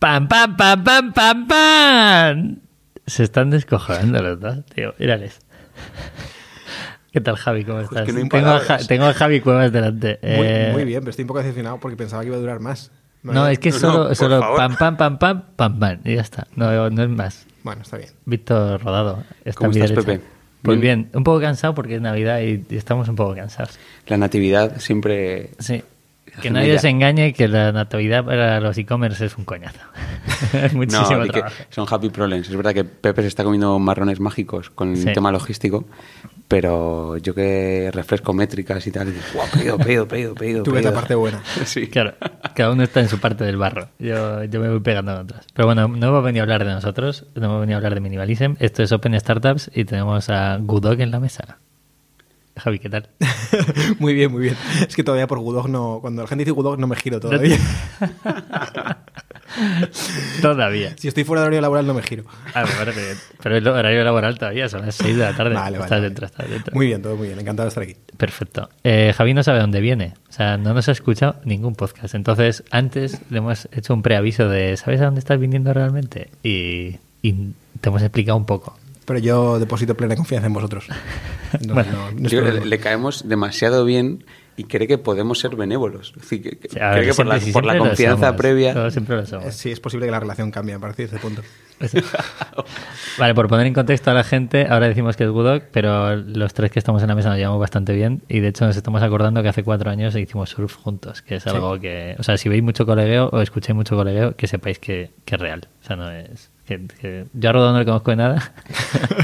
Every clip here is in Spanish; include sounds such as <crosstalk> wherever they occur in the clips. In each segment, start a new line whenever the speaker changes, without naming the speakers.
¡Pam, pam, pam, pam, pam, pam! Se están descojonando los dos, tío. Mírales. <laughs> ¿Qué tal, Javi? ¿Cómo estás?
que no
tengo, a Ja- tengo a Javi Cuevas delante.
Muy,
Eh,
muy bien, pero estoy un poco decepcionado porque pensaba que iba a durar más.
No, es que
No,
solo, solo pam, pam, pam, pam, pam, pam. Y ya está. No, no es más.
Bueno, está bien.
Víctor Rodado. Está
¿Cómo estás. Pepe?
Pues
Bien.
bien, un poco cansado porque es Navidad y, y estamos un poco cansados.
La natividad siempre...
Sí. Que nadie se engañe que la natividad para los e-commerce es un coñazo. <laughs> es muchísimo
No, que son happy problems. Es verdad que Pepe se está comiendo marrones mágicos con
Sí.
el tema logístico, pero yo que refresco métricas y tal, y digo, guau, pedido, pedido, pedido, pedido.
Tú vete
pedido".
a parte buena. <laughs>
Sí.
Claro, cada uno está en su parte del barro. Yo, yo me voy pegando en otras. Pero bueno, no hemos venido a hablar de nosotros, no hemos venido a hablar de Minimalism. Esto es Open Startups y tenemos a Gudok en la mesa. Javi, ¿qué tal? <laughs>
muy bien, muy bien. Es que todavía por Gudog no. Cuando la gente dice Gudog no me giro todavía. <laughs>
Todavía.
si estoy fuera de horario laboral no me giro.
Ah. Pero es el horario laboral todavía, son las 6 de la tarde.
Vale, vale,
estás
vale.
dentro, estás dentro.
Muy bien, todo muy bien. Encantado de estar aquí.
Perfecto. Eh, Javi no sabe dónde viene. O sea, no nos ha escuchado ningún podcast. Entonces, antes le hemos hecho un preaviso de ¿sabes a dónde estás viniendo realmente? Y, y te hemos explicado un poco.
Pero yo deposito plena confianza en vosotros. <laughs> No,
Bueno,
no- no es
Yo-
problema.
le, le caemos demasiado bien y cree que podemos ser benévolos. Es decir, que-
O sea,
cree que por la, por confianza
somos.
previa...
Siempre lo somos.
Sí, es posible que la relación cambie a partir de ese punto.
Vale, por poner en contexto a la gente, ahora decimos que es Gudok, pero los tres que estamos en la mesa nos llevamos bastante bien y de hecho nos estamos acordando que hace cuatro años hicimos surf juntos, que es algo que, o sea, si veis mucho colegueo o escucháis mucho colegueo, que sepáis que, que es real. O sea, no es... Que, que- yo a Rodón no le conozco de nada.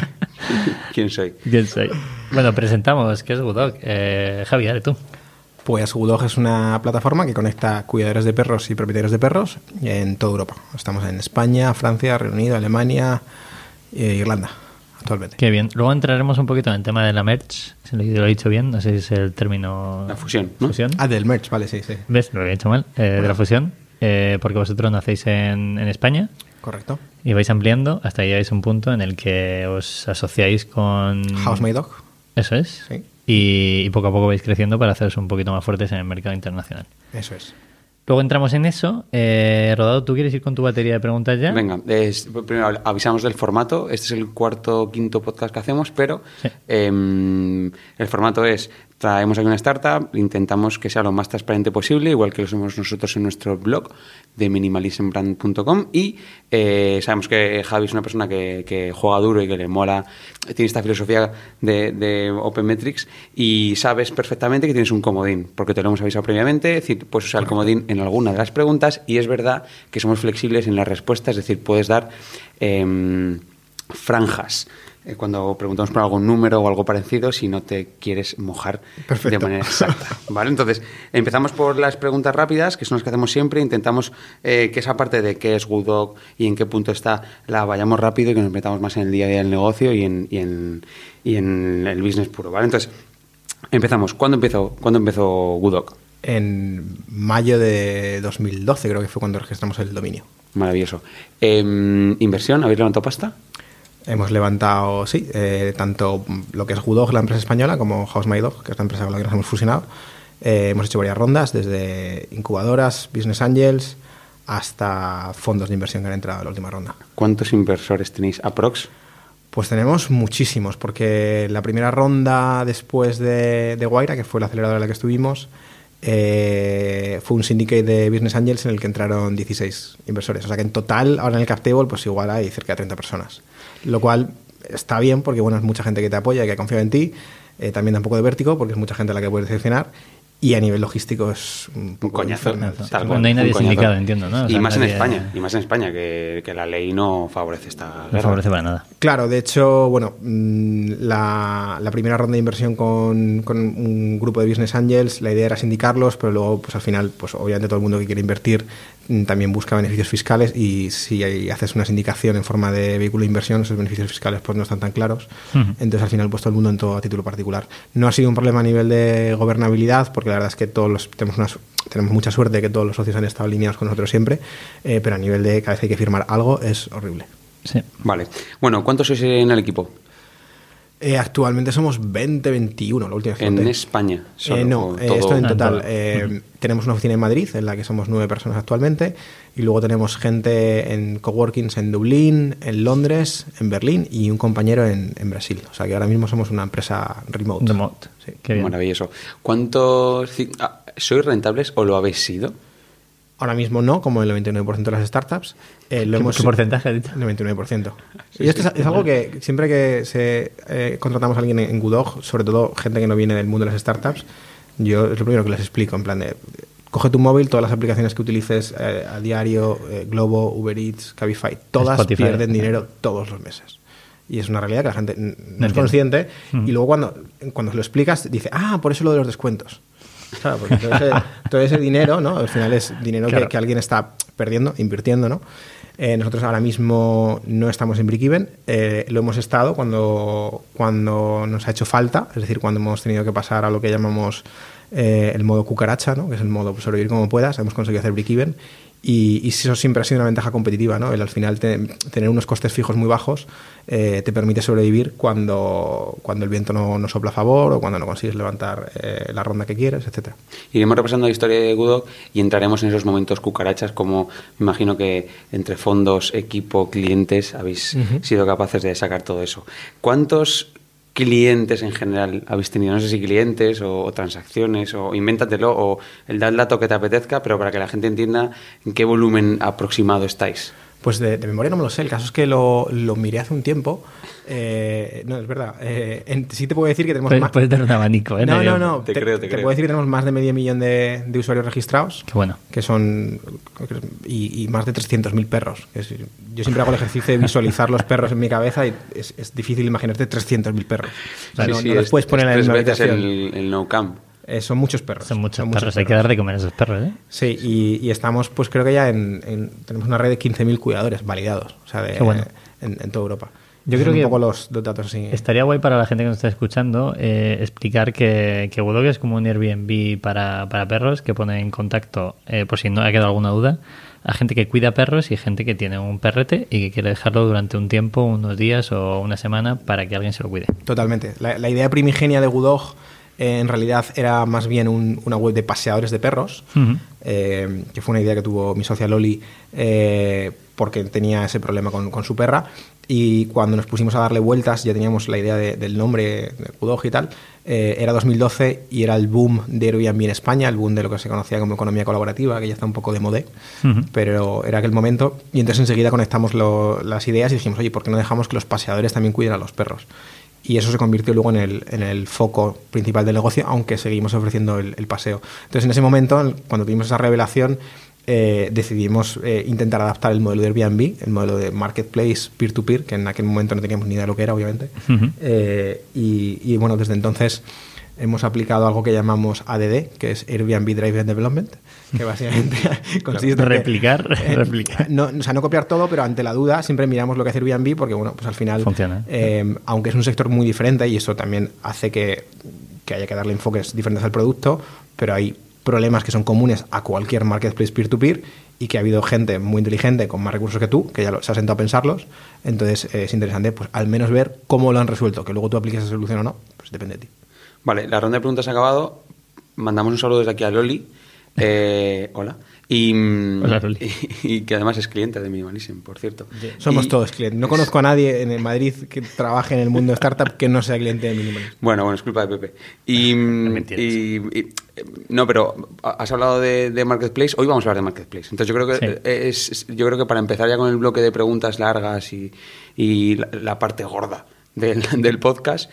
<laughs>
¿Quién soy?
¿Quién soy? Bueno, presentamos qué es Gudok. Eh, Javi, dale tú.
Pues Gudog es una plataforma que conecta cuidadores de perros y propietarios de perros en toda Europa. Estamos en España, Francia, Reino Unido, Alemania e Irlanda actualmente.
Qué bien. Luego entraremos un poquito en el tema de la merch, si lo he dicho bien, no sé si es el término...
La fusión, ¿no?
¿Fusión?
Ah, del merch, vale, sí, sí.
¿Ves? Lo había hecho mal. eh, de la fusión. eh, porque vosotros nacéis en, en España
Correcto.
y vais ampliando hasta que llegáis a un punto en el que os asociáis con...
House My Dog.
Eso es.
Sí.
Y, y poco a poco vais creciendo para haceros un poquito más fuertes en el mercado internacional.
Eso es.
Luego entramos en eso. Eh, Rodado, ¿tú quieres ir con tu batería de preguntas ya?
Venga, es- primero avisamos del formato. Este es el cuarto quinto podcast que hacemos, pero
Sí.
em, el formato es traemos aquí una startup, intentamos que sea lo más transparente posible, igual que lo somos nosotros en nuestro blog de minimalismbrand.com y eh, sabemos que Javi es una persona que, que juega duro y que le mola, tiene esta filosofía de, de Open Metrics y sabes perfectamente que tienes un comodín, porque te lo hemos avisado previamente, es decir, puedes usar el comodín en alguna de las preguntas y es verdad que somos flexibles en la respuesta, es decir, puedes dar em, franjas. eh, cuando preguntamos por algún número o algo parecido si no te quieres mojar
Perfecto.
de manera exacta. <laughs> ¿vale? Entonces, empezamos por las preguntas rápidas, que son las que hacemos siempre. Intentamos eh, que esa parte de qué es Goodog y en qué punto está la vayamos rápido y que nos metamos más en el día a día del negocio y en, y en, y en el business puro. ¿vale? Entonces, empezamos. ¿Cuándo empezó, ¿cuándo empezó Goodog?
En mayo de 2012 creo que fue cuando registramos el dominio.
Maravilloso. Em, ¿Inversión? ¿Habéis levantado pasta?
Hemos levantado, sí, eh, tanto lo que es Gudog, la empresa española, como House My Dog, que es la empresa con la que nos hemos fusionado. Eh, hemos hecho varias rondas, desde incubadoras, business angels, hasta fondos de inversión que han entrado en la última ronda.
¿Cuántos inversores tenéis aprox?
Pues tenemos muchísimos, porque la primera ronda después de, de Guaira, que fue la aceleradora en la que estuvimos, eh, fue un syndicate de Business Angels en el que entraron 16 inversores. O sea que en total, ahora en el cap table, pues igual hay cerca de 30 personas. Lo cual está bien, porque bueno, es mucha gente que te apoya y que confía en ti. Eh, también da un poco de vértigo, porque es mucha gente a la que puedes decepcionar. Y a nivel logístico es un,
Un
poco
coñazo.
infernal.
tal
No
cual,
hay nadie
un coñazo.
sindicado, entiendo, ¿no? O
y
sea,
más en
nadie-
España, y más en España, que, que la ley no favorece esta
No
guerra.
favorece para nada.
Claro, de hecho, bueno, mm, la, la primera ronda de inversión con, con un grupo de business angels, la idea era sindicarlos, pero luego, pues al final, pues obviamente todo el mundo que quiere invertir también busca beneficios fiscales y si hay- haces una sindicación en forma de vehículo de inversión, esos beneficios fiscales pues no están tan claros. Entonces al final, pues todo el mundo entró a título particular. No ha sido un problema a nivel de gobernabilidad, porque la verdad es que todos los, tenemos, una, su- tenemos mucha suerte de que todos los socios han estado alineados con nosotros siempre, eh, pero a nivel de cada vez que hay que firmar algo es horrible.
Sí.
Vale. Bueno, ¿cuántos sois en el equipo?
Eh, actualmente somos 20, 21, la última vez que
En
conté.
España.
Eh, no, eh, esto en
Ah,
total. eh, Tenemos una oficina en Madrid, en la que somos nueve personas actualmente, y luego tenemos gente en coworkings en Dublín, en Londres, en Berlín y un compañero en, en Brasil. O sea que ahora mismo somos una empresa remote.
Remote.
Sí.
Qué bien.
Maravilloso. ¿Cuántos... ah, ¿Sois rentables o lo habéis sido?
Ahora mismo no, como el 99% de las startups. Eh, lo
¿Qué,
hemos
qué porcentaje?
El 99%. y esto es, es algo que siempre que se, eh, contratamos a alguien en Gudog, sobre todo gente que no viene del mundo de las startups, yo es lo primero que les explico, en plan de, coge tu móvil, todas las aplicaciones que utilices eh, a diario, eh, Globo, Uber Eats, Cabify, todas
Spotify.
pierden dinero todos los meses. Y es una realidad que la gente no, es
entiendo.
consciente
Mm.
y luego cuando, cuando se lo explicas dice, ah, por eso lo de los descuentos. Claro, porque todo ese, todo ese dinero, ¿no? Al final es dinero que- alguien está perdiendo, invirtiendo, ¿no? Eh, nosotros ahora mismo no estamos en break-even, eh, lo hemos estado cuando, cuando nos ha hecho falta, es decir, cuando hemos tenido que pasar a lo que llamamos eh, el modo cucaracha, ¿no? que es el modo sobrevivir como puedas, hemos conseguido hacer break-even y, y eso siempre ha sido una ventaja competitiva, ¿no? El al final te- tener unos costes fijos muy bajos eh, te permite sobrevivir cuando, cuando el viento no, no sopla a favor o cuando no consigues levantar eh, la ronda que quieres, etcétera.
Iremos repasando la historia de Gudok y entraremos en esos momentos cucarachas, como me imagino que entre fondos, equipo, clientes habéis sido capaces de sacar todo eso. ¿Cuántos clientes en general habéis tenido? No sé si clientes o, transacciones, o invéntatelo, o el dato que te apetezca, pero para que la gente entienda en qué volumen aproximado estáis.
Pues de, de memoria no me lo sé. El caso es que lo, lo miré hace un tiempo. Eh, no, es verdad. Eh, en- sí te puedo decir que tenemos
Puedes,
más.
puedes dar un abanico, ¿eh?
No, no, no.
Te creo, te creo.
puedo decir que tenemos más de medio millón de, de usuarios registrados.
Qué bueno.
Que son. Y, y más de 300.000 perros. Es- yo siempre hago el ejercicio de visualizar los perros en mi cabeza y es, es difícil imaginarte 300.000 perros. O sea,
Sí,
no,
sí,
no los
es-
puedes poner en la misma habitación.
el, el no camp.
Eh, son muchos perros.
Son muchos perros. Hay que dar de comer a esos perros, ¿eh?
Sí, y, y estamos, pues creo que ya en, en- tenemos una red de 15.000 cuidadores validados, o sea, de,
bueno.
en, en toda Europa.
Yo creo que
un poco los, los datos así.
Estaría guay para la gente que nos está escuchando eh, explicar que, que es como un Airbnb para, para perros que pone en contacto, eh, por si no ha quedado alguna duda, a gente que cuida perros y gente que tiene un perrete y que quiere dejarlo durante un tiempo, unos días o una semana para que alguien se lo cuide.
Totalmente. La, la idea primigenia de Gudog eh, en realidad era más bien un- una web de paseadores de perros, eh, que fue una idea que tuvo mi socia Loli eh, porque tenía ese problema con, con su perra. Y cuando nos pusimos a darle vueltas, ya teníamos la idea de- del nombre de Gudog y tal. eh, era 2012 y era el boom de Airbnb en España, el boom de lo que se conocía como economía colaborativa, que ya está un poco de modé, pero era aquel momento. Y entonces enseguida conectamos lo- las ideas y dijimos, oye, ¿por qué no dejamos que los paseadores también cuiden a los perros? Y eso se convirtió luego en el, en el foco principal del negocio, aunque seguimos ofreciendo el, el paseo. Entonces, en ese momento, en- cuando tuvimos esa revelación, eh, decidimos eh, intentar adaptar el modelo de Airbnb, el modelo de marketplace peer-to-peer, que en aquel momento no teníamos ni idea de lo que era, obviamente. Eh, y, y, bueno, desde entonces hemos aplicado algo que llamamos ADD, que es Airbnb Driven Development, que <laughs> básicamente <laughs> consiste en
Replicar,
eh,
replicar.
no, o sea, no copiar todo, pero ante la duda siempre miramos lo que hace Airbnb porque, bueno, pues al final,
Funciona.
eh, aunque es un sector muy diferente y eso también hace que, que haya que darle enfoques diferentes al producto, pero hay problemas que son comunes a cualquier marketplace peer-to-peer y que ha habido gente muy inteligente con más recursos que tú, que ya se ha sentado a pensarlos. Entonces eh, es interesante, pues al menos ver cómo lo han resuelto. Que luego tú apliques esa solución o no, pues depende de ti.
Vale, la ronda de preguntas ha acabado. Mandamos un saludo desde aquí a Loli. <laughs> Eh, hola. Y, mm,
Hola, Loli.
Y, <laughs> y que además es cliente de Minimalism, por cierto.
Somos
Y-
todos clientes. No <laughs> conozco a nadie en el Madrid que trabaje en el mundo startup que no sea cliente de Minimalism.
Bueno, bueno, es culpa de Pepe. Y, mm, y- eh, no, pero has hablado de, de Marketplace. Hoy vamos a hablar de Marketplace. Entonces yo creo que
Sí.
es, yo creo que para empezar ya con el bloque de preguntas largas y, y la, la parte gorda del, del podcast,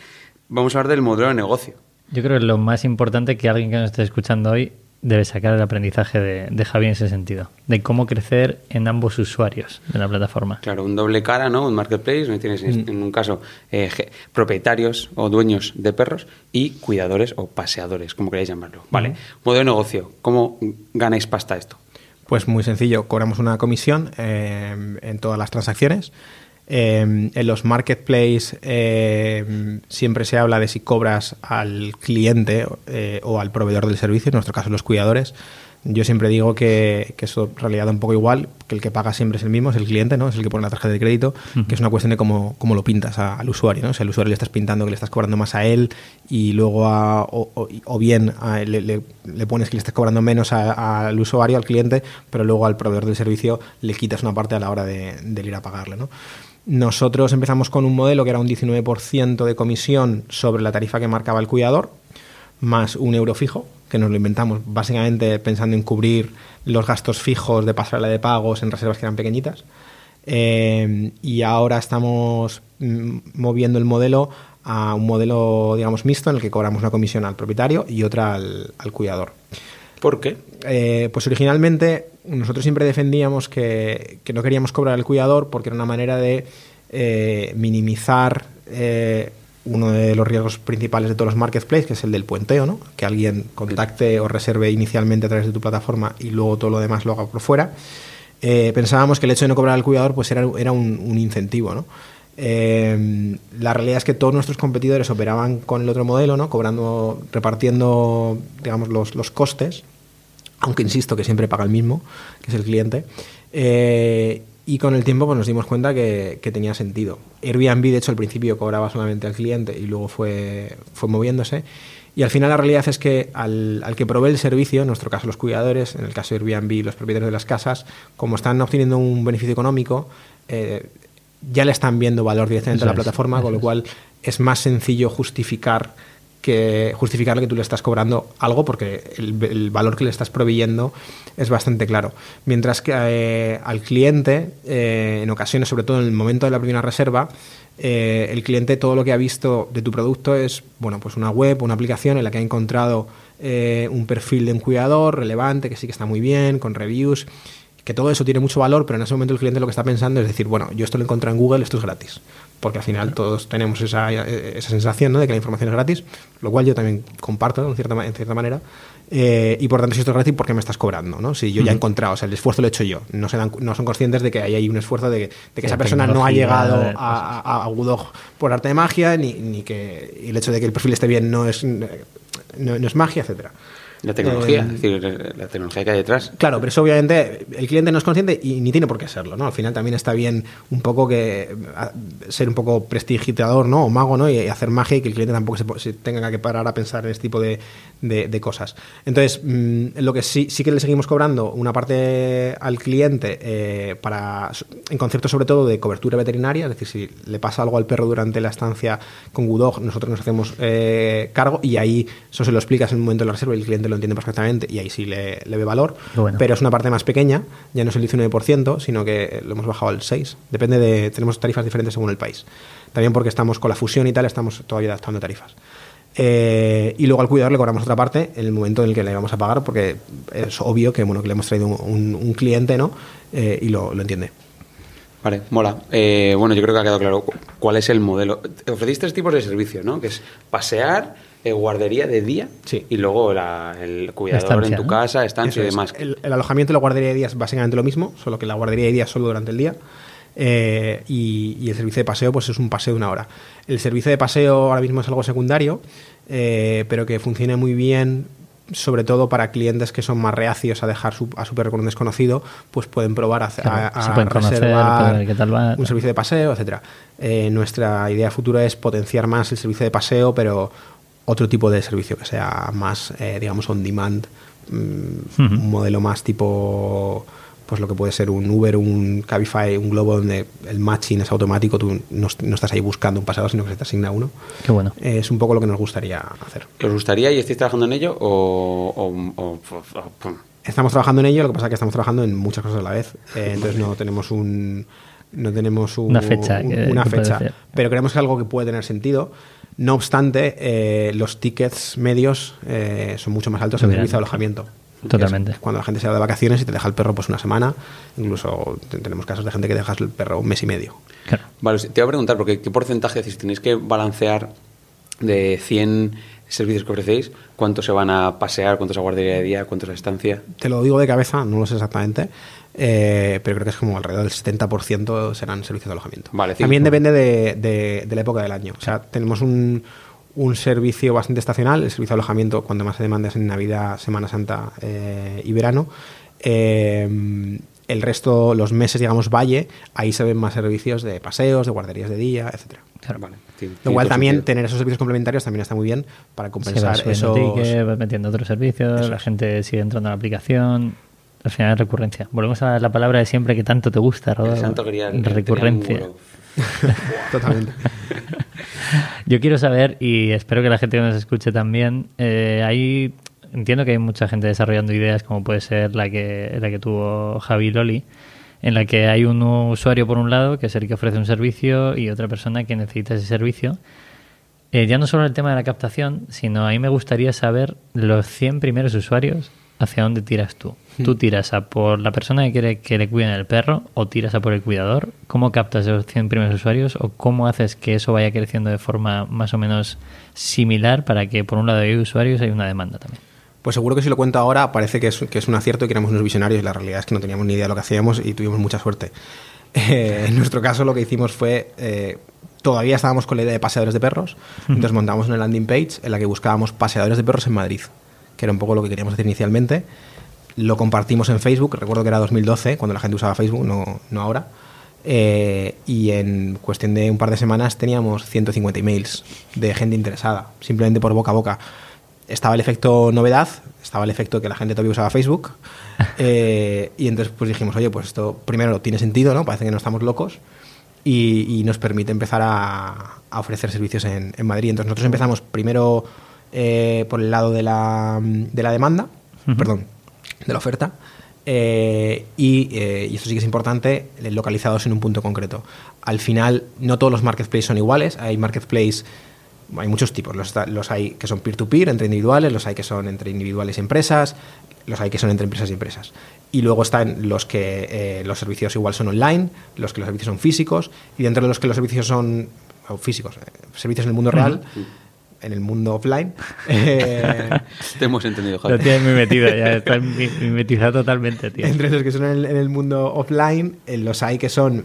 vamos a hablar del modelo de negocio.
Yo creo que lo más importante que alguien que nos esté escuchando hoy debe sacar el aprendizaje de, de Javi en ese sentido, de cómo crecer en ambos usuarios de la plataforma.
Claro, un doble cara, ¿no? Un marketplace, donde tienes en- en un caso eh, propietarios o dueños de perros y cuidadores o paseadores, como queráis llamarlo. Vale, modelo de negocio, ¿cómo ganáis pasta esto?
Pues muy sencillo, cobramos una comisión eh, en todas las transacciones. Eh, en los marketplaces eh, siempre se habla de si cobras al cliente eh, o al proveedor del servicio, en nuestro caso los cuidadores. Yo siempre digo que, que, eso en realidad da un poco igual, que el que paga siempre es el mismo, es el cliente, ¿no? Es el que pone la tarjeta de crédito, que es una cuestión de cómo, cómo lo pintas al usuario, ¿no? Si al usuario le estás pintando que le estás cobrando más a él y luego a, o, bien le, le, pones que le estás cobrando menos al usuario, al cliente, pero luego al proveedor del servicio le quitas una parte a la hora de, de ir a pagarle, ¿no? Nosotros empezamos con un modelo que era un 19% de comisión sobre la tarifa que marcaba el cuidador, más un euro fijo, que nos lo inventamos básicamente pensando en cubrir los gastos fijos de pasarela de pagos en reservas que eran pequeñitas. Eh, y ahora estamos mm, moviendo el modelo a un modelo, digamos, mixto en el que cobramos una comisión al propietario y otra al, cuidador.
¿Por qué?
Eh, pues originalmente nosotros siempre defendíamos que, no queríamos cobrar al cuidador porque era una manera de eh, minimizar uno de los riesgos principales de todos los marketplaces, que es el del puenteo, ¿no? que alguien contacte o reserve inicialmente a través de tu plataforma y luego todo lo demás lo haga por fuera. Eh, pensábamos que el hecho de no cobrar al cuidador pues era, era un, incentivo. ¿no? Eh, la realidad es que todos nuestros competidores operaban con el otro modelo, ¿no? cobrando, repartiendo digamos, los, los costes, aunque insisto que siempre paga el mismo, que es el cliente. Eh, y con el tiempo pues, nos dimos cuenta que, tenía sentido. Airbnb, de hecho, al principio cobraba solamente al cliente y luego fue, fue moviéndose. Y al final la realidad es que al, que provee el servicio, en nuestro caso los cuidadores, en el caso de Airbnb los propietarios de las casas, como están obteniendo un beneficio económico, eh, ya le están viendo valor directamente a la plataforma, con lo cual es más sencillo justificar que justificarle que tú le estás cobrando algo porque el, valor que le estás proveyendo es bastante claro. Mientras que eh, al cliente, eh, en ocasiones, sobre todo en el momento de la primera reserva, eh, el cliente todo lo que ha visto de tu producto es bueno, pues una web, una aplicación en la que ha encontrado un perfil de un cuidador relevante, que sí que está muy bien, con reviews que todo eso tiene mucho valor, pero en ese momento el cliente lo que está pensando es decir, bueno, yo esto lo encontré en Google, esto es gratis. Porque al final todos tenemos esa, esa sensación ¿no? de que la información es gratis, lo cual yo también comparto en cierta, en cierta manera. Eh, y por tanto, si esto es gratis, ¿por qué me estás cobrando? ¿no? Si yo ya he encontrado, o sea, el esfuerzo lo he hecho yo. No, se dan, no son conscientes de que hay, hay un esfuerzo de, que esa persona no ha llegado a, a, a por arte de magia, ni, ni que el hecho de que el perfil esté bien no es, no, no es magia, etcétera.
La tecnología, eh, es decir, la tecnología que hay detrás.
Claro, pero eso obviamente el cliente no es consciente y ni tiene por qué serlo, ¿no? Al final también está bien un poco que ser un poco prestigitador, ¿no? O mago, ¿no? Y hacer magia y que el cliente tampoco se, tenga que parar a pensar en este tipo de, de, cosas. Entonces, mm, lo que sí, sí que le seguimos cobrando una parte al cliente eh, para, en concepto sobre todo de cobertura veterinaria, es decir, si le pasa algo al perro durante la estancia con Gudog, nosotros nos hacemos eh, cargo y ahí eso se lo explicas en el momento de la reserva y el cliente lo entiende perfectamente y ahí sí le, ve valor, pero es una parte más pequeña, ya no es el 19%, sino que lo hemos bajado al 6%. Depende de, tenemos tarifas diferentes según el país. También porque estamos con la fusión y tal, estamos todavía adaptando tarifas. Eh, y luego al cuidador le cobramos otra parte en el momento en el que le vamos a pagar, porque es obvio que, bueno, que le hemos traído un, cliente ¿no? Eh, y lo, entiende.
Vale, mola. Eh, bueno, yo creo que ha quedado claro cuál es el modelo. Ofrecéis tres tipos de servicios, ¿no? Que es pasear, guardería de día
sí.
y luego el cuidador en tu casa, estancia y demás.
El, alojamiento y la guardería de día es básicamente lo mismo, solo que la guardería de día es solo durante el día. Eh, y, el servicio de paseo pues es un paseo de una hora. El servicio de paseo ahora mismo es algo secundario, eh, pero que funciona muy bien sobre todo para clientes que son más reacios a dejar a su perro con un desconocido, pues pueden probar a, reservar un servicio de paseo, etcétera. Eh, nuestra idea futura es potenciar más el servicio de paseo, pero otro tipo de servicio que sea más, digamos, on demand, mm, un modelo más tipo pues lo que puede ser un Uber, un Cabify, un Globo donde el matching es automático, tú no, estás ahí buscando un pasado, sino que se te asigna uno.
Qué bueno.
es un poco lo que nos gustaría hacer.
¿Os gustaría y estáis trabajando en ello o,
Estamos trabajando en ello, lo que pasa es que estamos trabajando en muchas cosas a la vez, eh, entonces no tenemos un no tenemos
una fecha,
una fecha pero creemos que es algo que puede tener sentido. No obstante, eh, los tickets medios eh, son mucho más altos en el servicio de alojamiento.
Totalmente.
Cuando la gente se va de vacaciones y te deja el perro pues una semana, incluso tenemos casos de gente que deja el perro un mes y medio.
Vale, te voy a preguntar, porque ¿qué porcentaje, si tenéis que balancear de 100 servicios que ofrecéis, cuántos se van a pasear, cuántos a guardería de día, cuántos a estancia?
Te lo digo de cabeza, no lo sé exactamente, eh, pero creo que es como alrededor del 70% serán servicios de alojamiento.
Vale,
También depende de, de, la época del año. O sea, tenemos un, un servicio bastante estacional, el servicio de alojamiento cuando más se demanda es en Navidad, Semana Santa eh, y verano. Eh, el resto, los meses, digamos, valle, ahí se ven más servicios de paseos, de guarderías de día, etcétera.
Vale, tiene-
Lo
tiene
cual
todo
también
sentido.
tener esos servicios complementarios también está muy bien para compensar esos...
ticket, vas metiendo otros servicios,
Eso
la gente sigue entrando a la aplicación. Al final es recurrencia. Volvemos a la palabra de siempre que tanto te gusta, Rodolfo.
El santo grial,
recurrencia. <laughs>
Totalmente. <laughs> <laughs>
Yo quiero saber, y espero que la gente que nos escuche también, eh, ahí entiendo que hay mucha gente desarrollando ideas como puede ser la que, la que tuvo Javi Loli, en la que hay un usuario por un lado, que es el que ofrece un servicio, y otra persona que necesita ese servicio. Eh, ya no solo el tema de la captación, sino a mí me gustaría saber los 100 primeros usuarios, hacia dónde tiras tú. ¿Tú tiras a por la persona que quiere que le cuiden el perro o tiras a por el cuidador? ¿Cómo captas esos 100 primeros usuarios o cómo haces que eso vaya creciendo de forma más o menos similar para que por un lado hay usuarios y hay una demanda también?
Pues seguro que si lo cuento ahora parece que es, que es un acierto y que éramos unos visionarios y la realidad es que no teníamos ni idea de lo que hacíamos y tuvimos mucha suerte. <laughs> Eh, en nuestro caso lo que hicimos fue, eh, todavía estábamos con la idea de paseadores de perros, entonces montamos una landing page en la que buscábamos paseadores de perros en Madrid, que era un poco lo que queríamos hacer inicialmente. Lo compartimos en Facebook, recuerdo que era 2012, cuando la gente usaba Facebook, no, no ahora. Eh, y en cuestión de un par de semanas teníamos 150 emails de gente interesada, simplemente por boca a boca. Estaba el efecto novedad, estaba el efecto que la gente todavía usaba Facebook. <laughs> eh, y entonces pues dijimos, oye, pues esto primero tiene sentido, ¿no? Parece que no estamos locos. Y, y nos permite empezar a, a ofrecer servicios en, en Madrid. Entonces nosotros empezamos primero eh, por el lado de la, de la demanda, perdón, de la oferta. eh, y, eh, y esto sí que es importante, localizados en un punto concreto. Al final, no todos los marketplaces son iguales. Hay marketplaces, hay muchos tipos. Los, hay que son peer-to-peer, entre individuales, los hay que son entre individuales y empresas, los hay que son entre empresas y empresas. Y luego están los que eh, los servicios igual son online, los que los servicios son físicos, y dentro de los que los servicios son físicos, eh, servicios en el mundo real, en el mundo offline, <laughs> eh,
Te hemos entendido,
Lo
Javi.
tienes muy metido, ya está mi- mimetizado totalmente, tío.
entre los que son en el, en el mundo offline, eh, los hay que son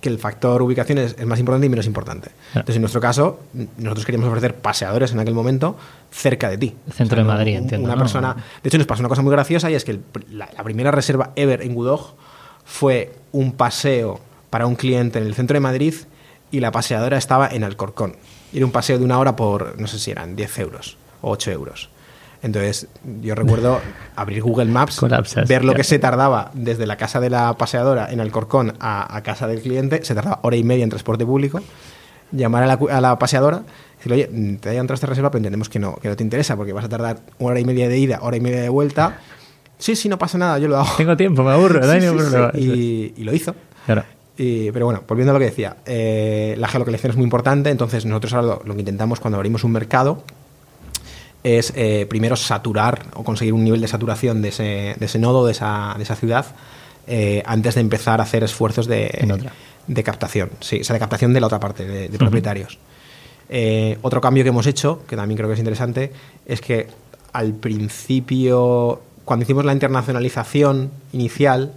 que el factor ubicación es, es más importante y menos importante. Entonces, en nuestro caso, nosotros queríamos ofrecer paseadores en aquel momento cerca de ti.
Centro de Madrid, entiendo,
Una
¿no?
persona. De hecho, nos pasó una cosa muy graciosa y es que el la, la primera reserva ever en Gudog fue un paseo para un cliente en el centro de Madrid y la paseadora estaba en Alcorcón. Era un paseo de una hora por, no sé si eran 10 euros o 8 euros. Entonces, yo recuerdo <laughs> abrir Google Maps,
Colapsas,
ver lo que se tardaba desde la casa de la paseadora en Alcorcón a, a casa del cliente, se tardaba hora y media en transporte público, llamar a la, a la paseadora, decirle, oye, te haya entrado esta reserva, pero entendemos que no, que no te interesa, porque vas a tardar hora y media de ida, hora y media de vuelta. Sí, sí, no pasa nada, yo lo hago.
Tengo tiempo, me aburro, no hay <laughs>
Sí,
ningún
sí,
problema.
sí. Y, y lo hizo.
Claro.
Y- pero bueno, volviendo a lo que decía, eh, la geolocalización es muy importante, entonces nosotros ahora lo, lo que intentamos cuando abrimos un mercado es eh, primero saturar o conseguir un nivel de saturación de ese, de ese nodo, de esa, de esa ciudad, eh, antes de empezar a hacer esfuerzos de, de captación, sí, o sea, de captación de la otra parte, de, de propietarios. Otro cambio que hemos hecho, que también creo que es interesante, es que al principio, cuando hicimos la internacionalización inicial,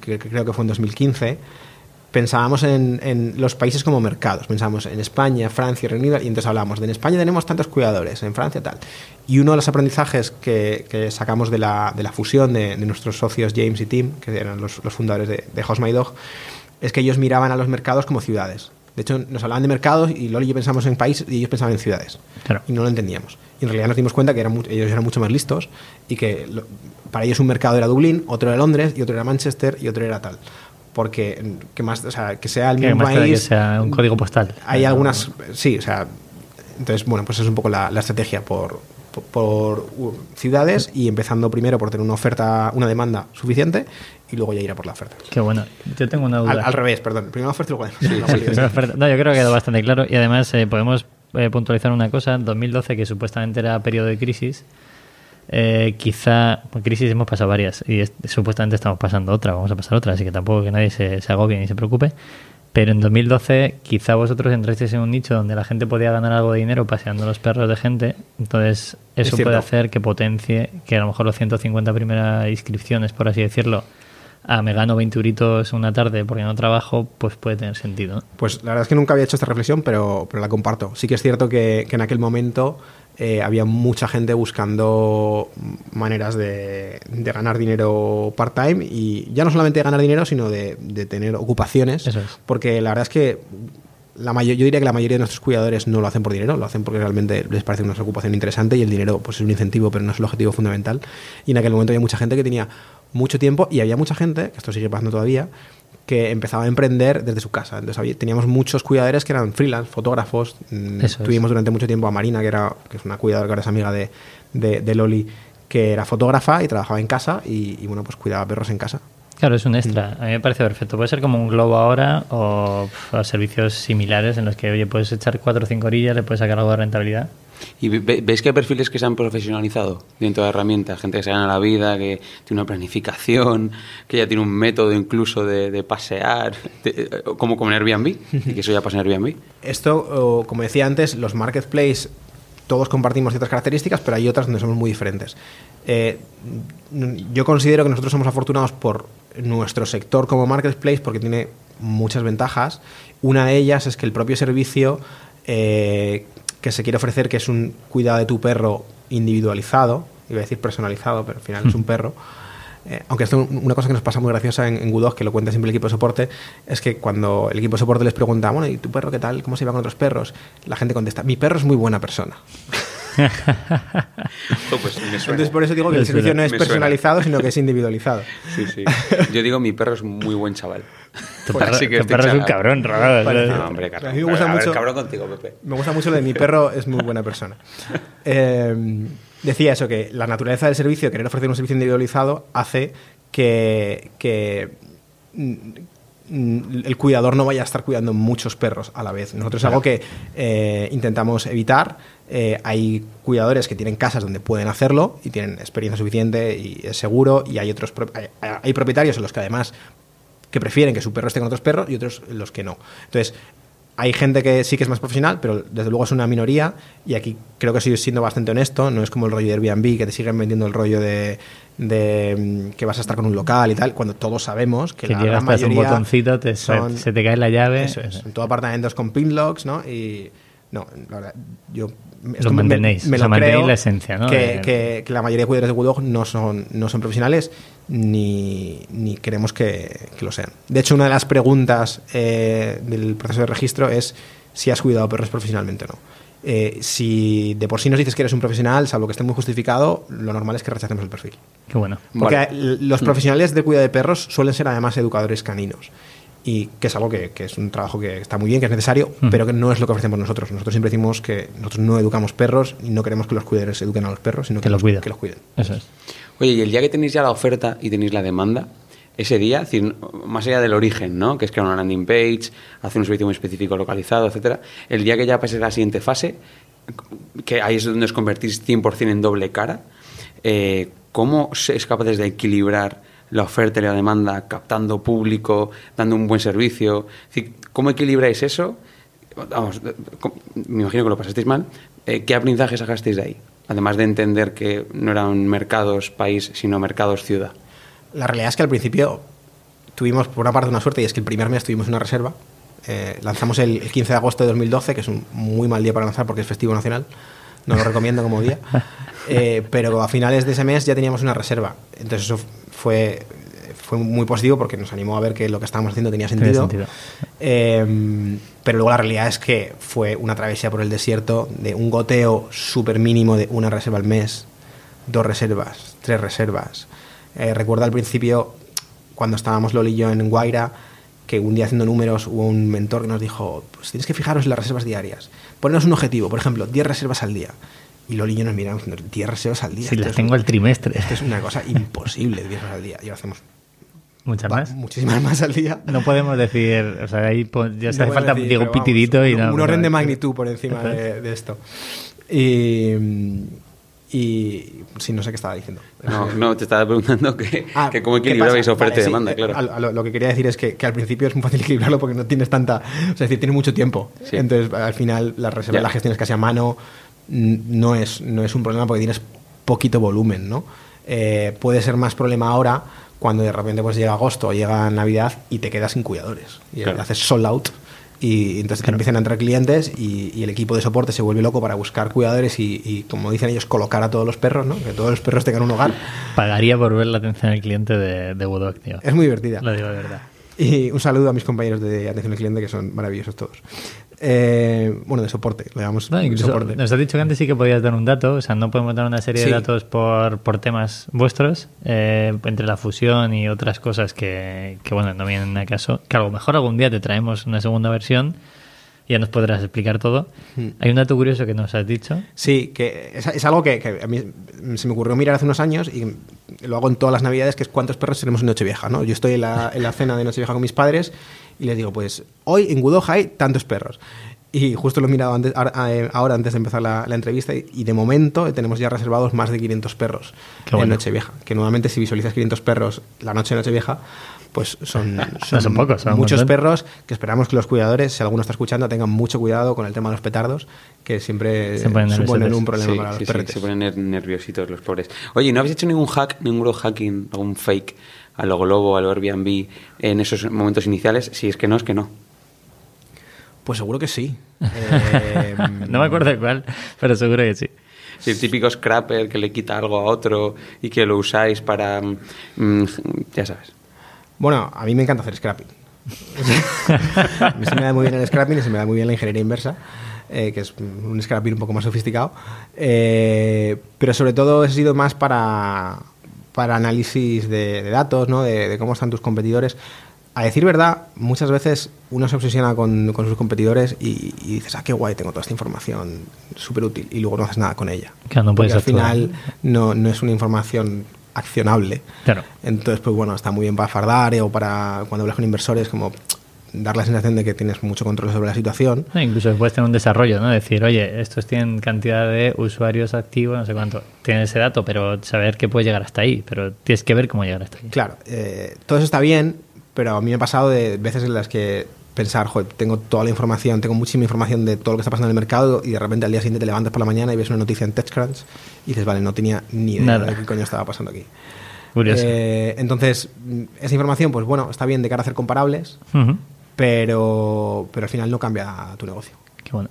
que creo que fue en 2015, pensábamos en, en los países como mercados. Pensábamos en España, Francia, Reino Unido, y entonces hablábamos de en España tenemos tantos cuidadores, en Francia tal. Y uno de los aprendizajes que, que sacamos de la, de la fusión de, de nuestros socios James y Tim, que eran los, los fundadores de, de My Dog, es que ellos miraban a los mercados como ciudades. De hecho, nos hablaban de mercados y Loli y yo pensamos en países y ellos pensaban en ciudades.
Claro.
Y no lo entendíamos. Y en realidad nos dimos cuenta que eran ellos eran mucho más listos y que lo- para ellos un mercado era Dublín, otro era Londres y otro era Manchester y otro era tal. Porque mm, que más, o sea, que sea el
Que
mismo
más que
país.
sea un código postal.
Hay algunas, sí, o sea, entonces, bueno, pues es un poco la, la estrategia por, por, por, ciudades y empezando primero por tener una oferta, una demanda suficiente y luego ya ir a por la oferta.
Qué bueno. Yo tengo una duda.
Al, al revés, perdón. Primero oferta y luego demanda.
No, yo creo que ha quedado bastante claro y además eh, podemos eh, puntualizar una cosa. En 2012, que supuestamente era periodo de crisis, eh, quizá, crisis hemos pasado varias y es- supuestamente estamos pasando otra, vamos a pasar otra, así que tampoco que nadie se, se agobie ni se preocupe. Pero en 2012 quizá vosotros entrasteis en un nicho donde la gente podía ganar algo de dinero paseando los perros de gente, entonces eso
cierto.
puede hacer que potencie que a lo mejor los 150 primeras inscripciones, por así decirlo, a me gano 20 euritos una tarde porque no trabajo, pues puede tener sentido.
Pues la verdad es que nunca había hecho esta reflexión, pero, pero la comparto. Sí que es cierto que, que en aquel momento eh, había mucha gente buscando maneras de, de ganar dinero part-time y ya no solamente de ganar dinero, sino de, de tener ocupaciones.
Eso es.
Porque la verdad es que la yo diría que la mayoría de nuestros cuidadores no lo hacen por dinero, lo hacen porque realmente les parece una ocupación interesante y el dinero pues, es un incentivo, pero no es el objetivo fundamental. Y en aquel momento había mucha gente que tenía mucho tiempo y había mucha gente, que esto sigue pasando todavía, que empezaba a emprender desde su casa. Entonces había- teníamos muchos cuidadores que eran freelance, fotógrafos. Mm,
Eso es.
Tuvimos durante mucho tiempo a Marina, que, era, que es una cuidadora que ahora es amiga de, de, de Loli, que era fotógrafa y trabajaba en casa y, y, bueno, pues cuidaba perros en casa.
Claro, es un extra. A mí me parece perfecto. Puede ser como un globo ahora o servicios similares en los que, oye, puedes echar cuatro o cinco orillas, le puedes sacar algo de rentabilidad.
¿Y ve- veis que hay perfiles que se han profesionalizado dentro de herramientas? Gente que se gana la vida, que tiene una planificación, que ya tiene un método incluso de, pasear, de- como, como en Airbnb, y que eso ya pasa en Airbnb.
Esto, como decía antes, los marketplaces todos compartimos ciertas características, pero hay otras donde somos muy diferentes. Eh, yo considero que nosotros somos afortunados por nuestro sector como marketplace porque tiene muchas ventajas. Una de ellas es que el propio servicio eh, que se quiere ofrecer, que es un cuidado de tu perro individualizado, iba a decir personalizado, pero al final es un <laughs> perro. Eh, aunque esto, una cosa que nos pasa muy graciosa en, en que lo cuenta siempre el equipo de soporte, es que cuando el equipo de soporte les pregunta, bueno, ¿y tu perro qué tal? ¿Cómo se lleva con otros perros? La gente contesta, mi perro es muy buena persona. <laughs>
Oh, pues me suena.
Entonces por eso digo que
Me
el servicio
suena,
no es
me suena.
personalizado, sino que es individualizado.
Sí, sí. <laughs> Yo digo, mi perro es muy buen chaval.
Tu
Pues
perro,
así que
tu perro es un cabrón.
Parecido.
No, hombre,
A
cabrón.
mí me gusta
A ver,
mucho-
cabrón contigo, Pepe.
Me gusta mucho lo de mi perro, es muy buena persona. <laughs> Eh, decía eso, que la naturaleza del servicio, querer ofrecer un servicio individualizado, hace que, que, mm, mm, el cuidador no vaya a estar cuidando muchos perros a la vez. Nosotros es algo que eh, intentamos evitar. Eh, hay cuidadores que tienen casas donde pueden hacerlo y tienen experiencia suficiente y es seguro, y hay otros pro- hay, hay propietarios en los que además que prefieren que su perro esté con otros perros y otros los que no. Entonces, hay gente que sí que es más profesional, pero desde luego es una minoría y aquí creo que estoy siendo bastante honesto, no es como el rollo de Airbnb que te siguen vendiendo el rollo de, de, mm, que vas a estar con un local y tal, cuando todos sabemos que,
Que
la gran
das un
mayoría
botoncito, te,
son-
se te cae la llave.
eso es, en todo apartamentos con pinlocks, ¿no? Y no, la verdad, yo
Lo mantenéis, o sea, mantenéis la esencia, ¿no?
Que, que- que la mayoría de cuidadores de Bulldog no son, no son profesionales ni, ni queremos que, que lo sean. De hecho, una de las preguntas eh, del proceso de registro es si has cuidado perros profesionalmente o no. Eh, si de por sí nos dices que eres un profesional, salvo que esté muy justificado, lo normal es que rechacemos el perfil.
Qué bueno.
Porque
Vale.
los profesionales de cuidado de perros suelen ser además educadores caninos. Y que es algo que, que es un trabajo que está muy bien, que es necesario,
Ujú.
pero que no es lo que ofrecemos nosotros. Nosotros siempre decimos que nosotros no educamos perros y no queremos que los cuidadores eduquen a los perros, sino que,
Que los
los,
cuiden.
que los cuiden.
Eso es.
Oye, y el día que tenéis ya la oferta y tenéis la demanda, ese día, es decir, más allá del origen, ¿no? Que es crear una landing page, hacer un servicio muy específico localizado, etcétera, el día que ya pases a la siguiente fase, que ahí es donde os convertís 100% en doble cara, eh, ¿cómo sois capaces de equilibrar la oferta y la demanda, captando público, dando un buen servicio? Es ¿Cómo equilibráis eso? Vamos, me imagino que lo pasasteis mal. Eh, ¿Qué aprendizaje sacasteis de ahí? Además de entender que no eran mercados país, sino mercados ciudad.
La realidad es que al principio tuvimos, por una parte, una suerte y es que el primer mes tuvimos una reserva. Eh, lanzamos el, el 15 de agosto de 2012, que es un muy mal día para lanzar porque es festivo nacional. No lo recomiendo como día. <laughs> Eh, pero a finales de ese mes ya teníamos una reserva. Entonces eso fue, fue muy positivo porque nos animó a ver que lo que estábamos haciendo tenía sentido.
sentido.
Eh, pero luego la realidad es que fue una travesía por el desierto de un goteo súper mínimo de una reserva al mes, dos reservas, tres reservas. Eh, recuerdo al principio, cuando estábamos Loli y yo en Guaira, que un día haciendo números hubo un mentor que nos dijo, pues tienes que fijaros en las reservas diarias. Ponernos un objetivo, por ejemplo, 10 reservas al día. Y Loli y yo nos miramos, 10 reservas al día.
Si las tengo
un-
al trimestre.
Esto es una cosa imposible, 10 reservas al día. Y lo hacemos
Muchas
va-
más.
muchísimas más al día.
No podemos decir, o sea, ahí ya hace
No
falta
decir,
digo, un
vamos,
pitidito y
un,
no.
un orden
no-
de magnitud por encima de, de esto. Y, y sí, no sé qué estaba diciendo.
No, no, te estaba preguntando que, <laughs>
Ah,
que cómo
¿qué
equilibrabais oferta
Vale,
y demanda,
eh,
claro.
a- a lo, lo que quería decir es que, que al principio es muy fácil equilibrarlo porque no tienes tanta. O sea, es decir, tienes mucho tiempo.
Sí.
Entonces, al final, la reserva
Ya.
la gestiones casi a mano. No es, no es un problema porque tienes poquito volumen, ¿no? Eh, puede ser más problema ahora cuando de repente pues llega agosto o llega Navidad y te quedas sin cuidadores. Y
Claro.
haces sold out y entonces te empiezan a entrar clientes y, y el equipo de soporte se vuelve loco para buscar cuidadores y, y, como dicen ellos, colocar a todos los perros, ¿no? Que todos los perros tengan un hogar.
Pagaría por ver la atención al cliente de, de Woodog, tío.
Es muy divertida.
Lo digo de verdad.
Y un saludo a mis compañeros de atención al cliente que son maravillosos todos. Eh, bueno, de soporte, le llamamos
No,
soporte.
nos has dicho que antes sí que podías dar un dato, o sea, no podemos dar una serie
Sí.
de datos por, por temas vuestros, eh, entre la fusión y otras cosas que, que, bueno, no vienen a caso, que a lo mejor algún día te traemos una segunda versión y ya nos podrás explicar todo.
Hmm.
Hay un dato curioso que nos has dicho.
Sí, que es, es algo que, que a mí se me ocurrió mirar hace unos años y lo hago en todas las navidades, que es cuántos perros tenemos en Nochevieja, ¿no? Yo estoy en la, en la cena de Nochevieja con mis padres y les digo, pues hoy en Gudoja hay tantos perros. Y justo lo he mirado antes, ahora, eh, antes de empezar la, la entrevista y, de momento tenemos ya reservados más de 500 perros
Qué
en
bueno.
Nochevieja. Que nuevamente si visualizas 500 perros la noche de Nochevieja, pues <laughs> son,
son pocos, son un
muchos
montón.
perros que esperamos que los cuidadores, si alguno está escuchando, tengan mucho cuidado con el tema de los petardos, que siempre
Se ponen
suponen un problema
Sí,
para los
sí, sí,
perretes.
se ponen ner- nerviositos los pobres. Oye, ¿no habéis hecho ningún hack, ningún hacking, algún fake a lo Globo, a lo Airbnb en esos momentos iniciales? Si es que no, es que no.
Pues seguro que sí. Eh, <laughs>
No me acuerdo de cuál, pero seguro que sí.
Si el típico scrapper que le quita algo a otro y que lo usáis para... mm, ya sabes.
Bueno, a mí me encanta hacer scrapping. <laughs> a mí se me da muy bien el scrapping y se me da muy bien la ingeniería inversa, eh, que es un scrapping un poco más sofisticado. Eh, pero sobre todo he sido más para, para análisis de, de datos, ¿no? de, de cómo están tus competidores. A decir verdad, muchas veces uno se obsesiona con, con sus competidores y, y dices, ah, qué guay, tengo toda esta información súper útil, y luego no haces nada con ella.
Claro, no puedes
al final no, no es una información accionable.
Claro.
Entonces, pues bueno, está muy bien para fardar eh, o para cuando hablas con inversores, como dar la sensación de que tienes mucho control sobre la situación.
No, incluso puedes tener un desarrollo, ¿no? Decir, oye, estos tienen cantidad de usuarios activos, no sé cuánto. Tienes ese dato, pero saber que puede llegar hasta ahí. Pero tienes que ver cómo llegar hasta ahí.
Claro, eh, todo eso está bien, pero a mí me ha pasado de veces en las que pensar, joder, tengo toda la información, tengo muchísima información de todo lo que está pasando en el mercado y de repente al día siguiente te levantas por la mañana y ves una noticia en TechCrunch y dices, vale, no tenía ni idea
Nada.
de qué coño estaba pasando aquí.
Curioso.
Eh, entonces, mm, esa información, pues bueno, está bien de cara a hacer comparables,
Ujú.
Pero, pero al final no cambia tu negocio.
Qué bueno.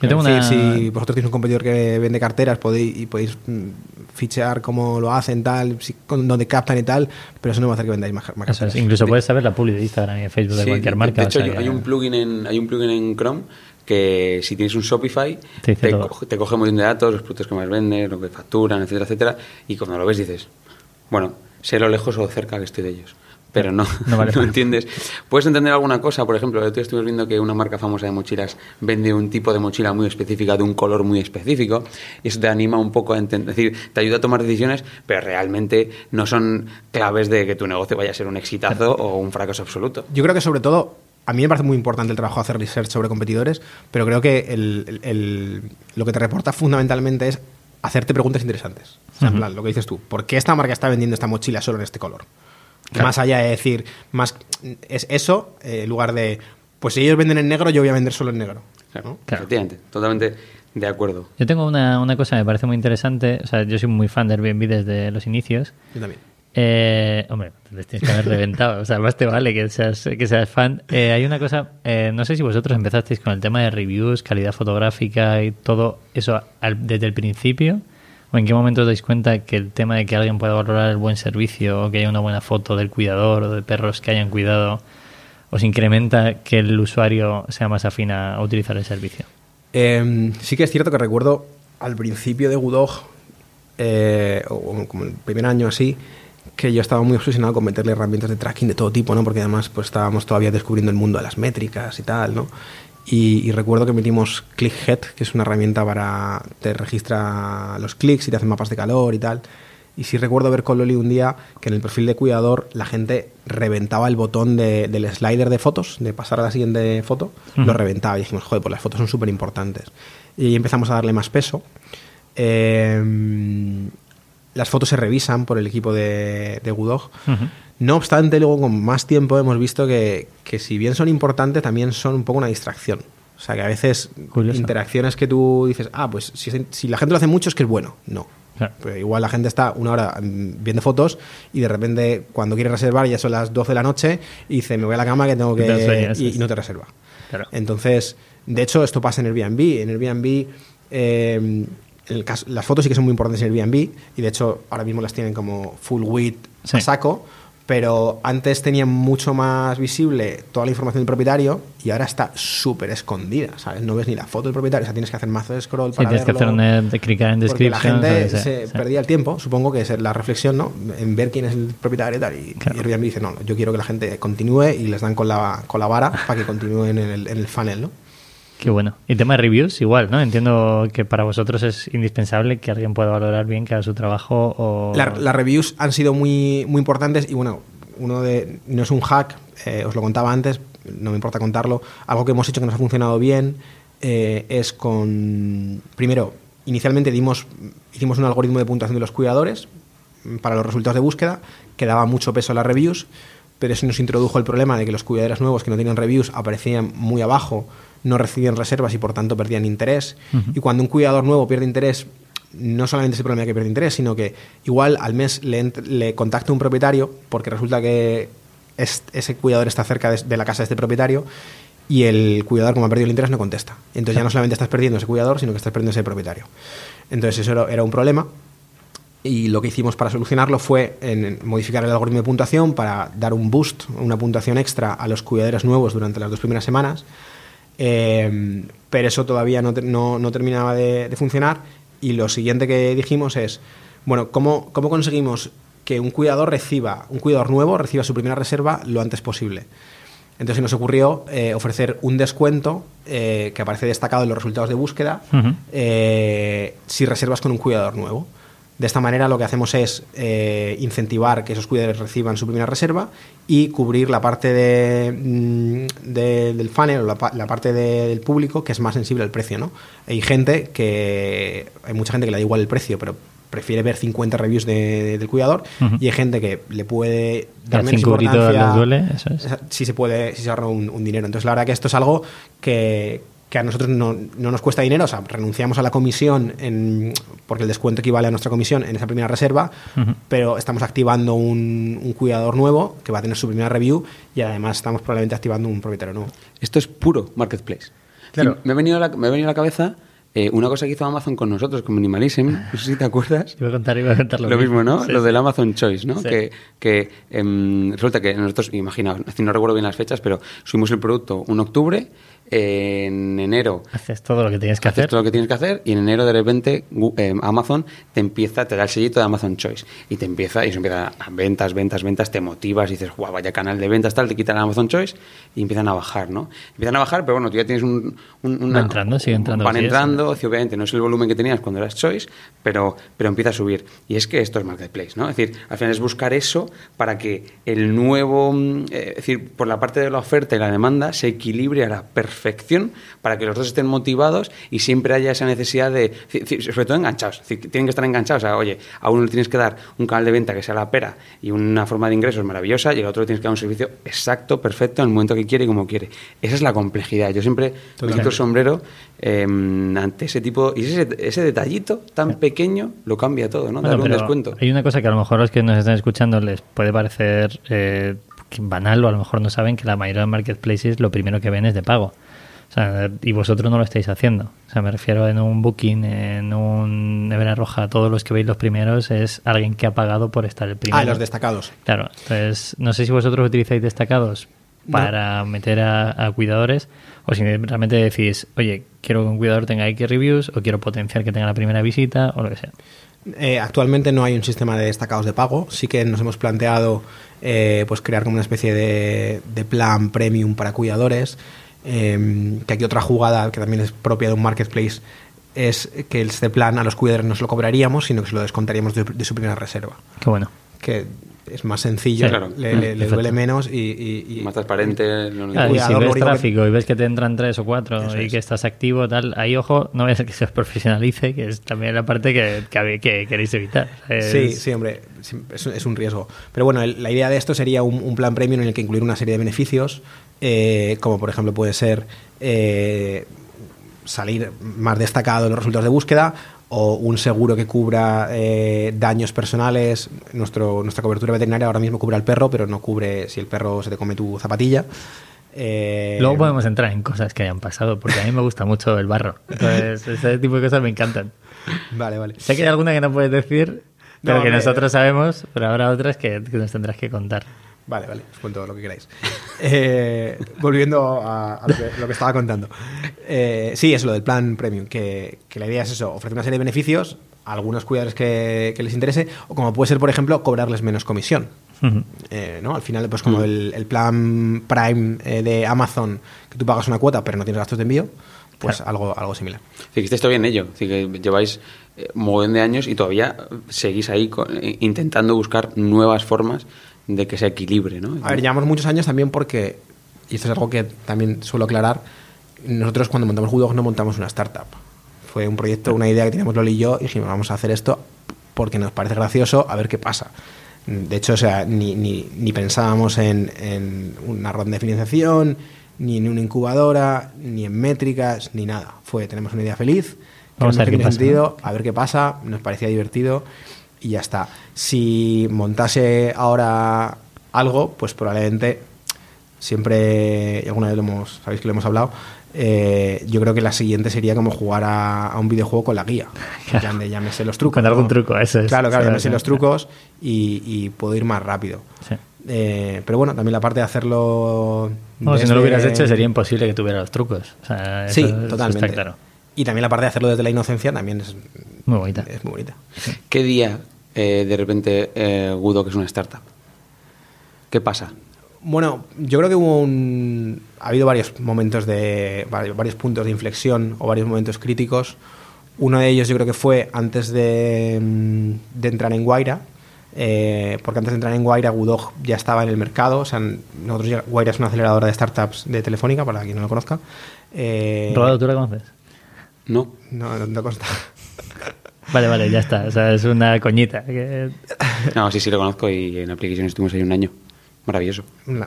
Yo
Es
tengo
decir,
una...
si vosotros tenéis un competidor que vende carteras podéis, y podéis mm, fichear cómo lo hacen, tal, si, con, dónde captan y tal, pero eso no va a hacer que vendáis más, más
es,
carteras.
incluso puedes saber la publi de Instagram y de Facebook de cualquier marca.
De
o
hecho,
sea
hay,
que-
un plugin en, hay un plugin en Chrome que si tienes un Shopify
Te
te, te coge un montón de datos, los productos que más venden, lo que facturan, etcétera, etcétera, y cuando lo ves dices, bueno, sé lo lejos o cerca que estoy de ellos. Pero no,
No vale <laughs>
entiendes. Puedes entender alguna cosa, por ejemplo, día estuvimos viendo que una marca famosa de mochilas vende un tipo de mochila muy específica, de un color muy específico, y eso te anima un poco a entender, es decir, te ayuda a tomar decisiones, pero realmente no son claves de que tu negocio vaya a ser un exitazo o un fracaso absoluto.
Yo creo que sobre todo, a mí me parece muy importante el trabajo de hacer research sobre competidores, pero creo que el- el- el- lo que te reporta fundamentalmente es hacerte preguntas interesantes. O sea, en
Ujú.
plan, lo que dices tú, ¿por qué esta marca está vendiendo esta mochila solo en este color?
Claro.
Más allá de decir, más es eso, eh, en lugar de, pues si ellos venden en negro, yo voy a vender solo en negro.
Claro,
¿no?
Claro.
efectivamente, totalmente de acuerdo.
Yo tengo una, una cosa que me parece muy interesante. O sea, yo soy muy fan de Airbnb desde los inicios.
Yo también.
Eh, hombre, les tienes que haber reventado. O sea, más te vale que seas, que seas fan. Eh, hay una cosa, eh, no sé si vosotros empezasteis con el tema de reviews, calidad fotográfica y todo eso al- desde el principio. ¿O en qué momento os dais cuenta que el tema de que alguien pueda valorar el buen servicio o que haya una buena foto del cuidador o de perros que hayan cuidado os incrementa que el usuario sea más afín a a utilizar el servicio?
Eh, sí que es cierto que recuerdo al principio de Gudog, eh, o como el primer año así, que yo estaba muy obsesionado con meterle herramientas de tracking de todo tipo, ¿no? Porque además pues estábamos todavía descubriendo el mundo de las métricas y tal, ¿no? Y, y recuerdo que metimos ClickHead, que es una herramienta para te registra los clics y te hace mapas de calor y tal. Y sí recuerdo ver con Loli un día que en el perfil de cuidador la gente reventaba el botón de- del slider de fotos, de pasar a la siguiente foto, lo reventaba y dijimos, joder, pues las fotos son súper importantes. Y ahí empezamos a darle más peso. Eh, las fotos se revisan por el equipo de, de Gudog. No obstante, luego con más tiempo hemos visto que, que si bien son importantes, también son un poco una distracción. O sea, que a veces
Curioso.
interacciones que tú dices, ah, pues si, si la gente lo hace mucho es que es bueno. No.
Claro.
Igual la gente está una hora mm, viendo fotos y de repente cuando quiere reservar ya son las 12 de la noche y dice, me voy a la cama que tengo que... Y, no te reserva.
Claro.
Entonces, de hecho, esto pasa en Airbnb. En Airbnb, eh, el caso- las fotos sí que son muy importantes en Airbnb y de hecho ahora mismo las tienen como full width
Sí.
a saco, pero antes tenían mucho más visible toda la información del propietario y ahora está súper escondida, ¿sabes? No ves ni la foto del propietario, o sea, tienes que hacer mazo de scroll
Sí,
para
tienes que hacer un de clicar en
Porque la gente se
Sí.
perdía el tiempo, supongo que es la reflexión, ¿no? En ver quién es el propietario y tal. Y,
Claro.
y Airbnb dice, no, yo quiero que la gente continúe y les dan con la, con la vara para que continúen en el, en el funnel, ¿no?
Qué bueno. Y tema de reviews, igual, ¿no? Entiendo que para vosotros es indispensable que alguien pueda valorar bien que haga su trabajo o...
La- las reviews han sido muy, muy importantes y bueno, uno de no es un hack, eh, os lo contaba antes, no me importa contarlo. Algo que hemos hecho que nos ha funcionado bien eh, es con primero, inicialmente dimos, hicimos un algoritmo de puntuación de los cuidadores mm, para los resultados de búsqueda que daba mucho peso a las reviews, pero eso nos introdujo el problema de que los cuidadores nuevos que no tienen reviews aparecían muy abajo, no recibían reservas y por tanto perdían interés. Y cuando un cuidador nuevo pierde interés, no solamente es el problema que pierde interés, sino que igual al mes le, contacta un propietario porque resulta que es- ese cuidador está cerca de, de la casa de este propietario y el cuidador, como ha perdido el interés, no contesta. Entonces ya no solamente estás perdiendo ese cuidador, sino que estás perdiendo ese propietario. Entonces eso era, era un problema y lo que hicimos para solucionarlo fue en modificar el algoritmo de puntuación para dar un boost, una puntuación extra a los cuidadores nuevos durante las dos primeras semanas. Eh, pero eso todavía no, no- no terminaba de, de funcionar y lo siguiente que dijimos es, bueno, ¿cómo, ¿cómo conseguimos que un cuidador reciba, un cuidador nuevo reciba su primera reserva lo antes posible? Entonces nos ocurrió eh, ofrecer un descuento eh, que aparece destacado en los resultados de búsqueda eh, si reservas con un cuidador nuevo. De esta manera lo que hacemos es eh, incentivar que esos cuidadores reciban su primera reserva y cubrir la parte de, mm, de- del funnel o la, la parte de- del público que es más sensible al precio. ¿no? Hay gente que, hay mucha gente que le da igual el precio, pero prefiere ver 50 reviews de- de- del cuidador y hay gente que le puede dar menos importancia
duele, eso es.
sí se puede, sí se ahorra un, un dinero. Entonces, la verdad que esto es algo que, que a nosotros no, no nos cuesta dinero, o sea, renunciamos a la comisión en- porque el descuento equivale a nuestra comisión en esa primera reserva,
Ujú.
pero estamos activando un, un cuidador nuevo que va a tener su primera review y además estamos probablemente activando un propietario nuevo.
Esto es puro marketplace.
Claro.
Y me, ha venido a la, me ha venido a la cabeza eh, una cosa que hizo Amazon con nosotros, con Minimalism. No sé si te acuerdas.
Iba a contar, iba a contar lo,
Lo mismo, ¿no?
Sí,
lo
sí.
del Amazon Choice, ¿no?
Sí.
Que, que em, resulta que nosotros, imagina, no recuerdo bien las fechas, pero subimos el producto un octubre, en enero
Haces todo lo que tienes que
haces
hacer.
todo lo que tienes que hacer y en enero de repente eh, Amazon te empieza, te da el sellito de Amazon Choice y te empieza, y eso empieza a ventas, ventas, ventas, te motivas y dices, guau, vaya canal de ventas, tal, te quitan Amazon Choice y empiezan a bajar, ¿no? Empiezan a bajar, pero bueno, tú ya tienes un... un- una-
Va entrando, sigue entrando,
Van entrando, sí, obviamente no es el volumen que tenías cuando eras Choice, pero, pero empieza a subir. Y es que esto es Marketplace, ¿no? Es decir, al final es buscar eso para que el nuevo, mm, eh, es decir, por la parte de la oferta y la demanda se equilibre a la perfección para que los dos estén motivados y siempre haya esa necesidad de, sobre todo enganchados, es decir, tienen que estar enganchados. O sea, oye, a uno le tienes que dar un canal de venta que sea la pera y una forma de ingresos maravillosa y al otro le tienes que dar un servicio exacto, perfecto, en el momento que quiere y como quiere. Esa es la complejidad. Yo siempre me quito el sombrero eh, ante ese tipo, y ese, ese detallito tan pequeño lo cambia todo, ¿no?
Bueno,
Darle un descuento.
Hay una cosa que a lo mejor los que nos están escuchando les puede parecer eh, banal o a lo mejor no saben que la mayoría de marketplaces lo primero que ven es de pago. Sea, y vosotros no lo estáis haciendo. O sea, me refiero en un Booking, en un Nevera Roja, todos los que veis los primeros es alguien que ha pagado por estar el primero.
Ah, los destacados.
Claro, entonces no sé si vosotros utilizáis destacados para meter a, a cuidadores o si realmente decís, oye, quiero que un cuidador tenga X reviews o quiero potenciar que tenga la primera visita o lo que sea.
Eh, actualmente no hay un sistema de destacados de pago. Sí que nos hemos planteado eh, pues crear como una especie de, de plan premium para cuidadores. Eh, que aquí otra jugada que también es propia de un marketplace es que este plan a los cuidadores no se lo cobraríamos, sino que se lo descontaríamos de, de su primera reserva.
Qué bueno.
Que es más sencillo,
Sí,
claro.
le, le- le
Perfecto.
duele menos y, y- y-
Más transparente. no-
Claro, y si ves
único que-
tráfico y ves que te entran tres o cuatro
Eso
y
es.
que estás activo, tal, ahí ojo, no ser que se os profesionalice, que es también la parte que, que, que queréis evitar. Es-
Sí, sí, hombre, es, es un riesgo. Pero bueno, el- la idea de esto sería un, un plan premium en el que incluir una serie de beneficios, eh, como por ejemplo puede ser eh, salir más destacado en los resultados de búsqueda o un seguro que cubra eh, daños personales. Nuestro, nuestra cobertura veterinaria ahora mismo cubre al perro, pero no cubre si el perro se te come tu zapatilla. Eh,
Luego podemos entrar en cosas que hayan pasado, porque a mí me gusta mucho el barro. Entonces, ese tipo de cosas me encantan.
Vale, vale.
Sé que hay alguna que no puedes decir, pero
No,
que nosotros sabemos, pero habrá otras que, que nos tendrás que contar.
Vale, vale, os cuento lo que queráis. <laughs> Eh, volviendo a, a lo, que, lo que estaba contando. Eh, sí, es lo del plan premium, que, que la idea es eso, ofrecer una serie de beneficios a algunos cuidadores que, que les interese, o como puede ser, por ejemplo, cobrarles menos comisión. Eh, ¿no? Al final, pues como el, el plan Prime eh, de Amazon, que tú pagas una cuota pero no tienes gastos de envío, pues algo, algo similar.
Decir, que estáis todavía en ello. Que lleváis eh, un montón de años y todavía seguís ahí con- eh, intentando buscar nuevas formas de que se equilibre, ¿no?
A ver, llevamos muchos años también porque, y esto es algo que también suelo aclarar, nosotros cuando montamos Woodog no montamos una startup. Fue un proyecto, una idea que teníamos Loli y yo, y dijimos, vamos a hacer esto porque nos parece gracioso, a ver qué pasa. De hecho, o sea, ni, ni, ni pensábamos en, en una ronda de financiación, ni en una incubadora, ni en métricas, ni nada. Fue, tenemos una idea feliz,
Vamos a ver
que
qué
tiene
pasa,
sentido, a ver qué pasa, nos parecía divertido y ya está. Si montase ahora algo, pues probablemente siempre, y alguna vez lo hemos, sabéis que lo hemos hablado, eh, yo creo que la siguiente sería como jugar a, a un videojuego con la guía.
Claro. <laughs>
Ya me, ya me sé los trucos.
Con algún truco, eso es.
Claro, claro, ya me sé los trucos y, y puedo ir más rápido.
Sí.
Eh, pero bueno, también la parte de hacerlo.
Bueno, si no lo
desde-
hubieras hecho sería imposible que tuviera los trucos. O sea,
Sí, totalmente.
Está claro.
Y también la parte de hacerlo desde la inocencia también es
Muy bonita.
es muy bonita.
¿Qué día eh, de repente eh, Woodog es una startup? ¿Qué pasa?
Bueno, yo creo que hubo un. Ha habido varios momentos de. vari- varios puntos de inflexión o varios momentos críticos. Uno de ellos yo creo que fue antes de, mm, de entrar en Guaira. eh, porque antes de entrar en Guaira, Gudog ya estaba en el mercado. O sea, nosotros ya- Guaira es una aceleradora de startups de Telefónica, para quien no lo conozca. Eh,
Rodado, ¿tú la conoces?
No.
No, no, consta.
Vale, vale, ya está. O sea, es una coñita. que-
No, sí, sí lo conozco y en Application estuvimos ahí un año. Maravilloso.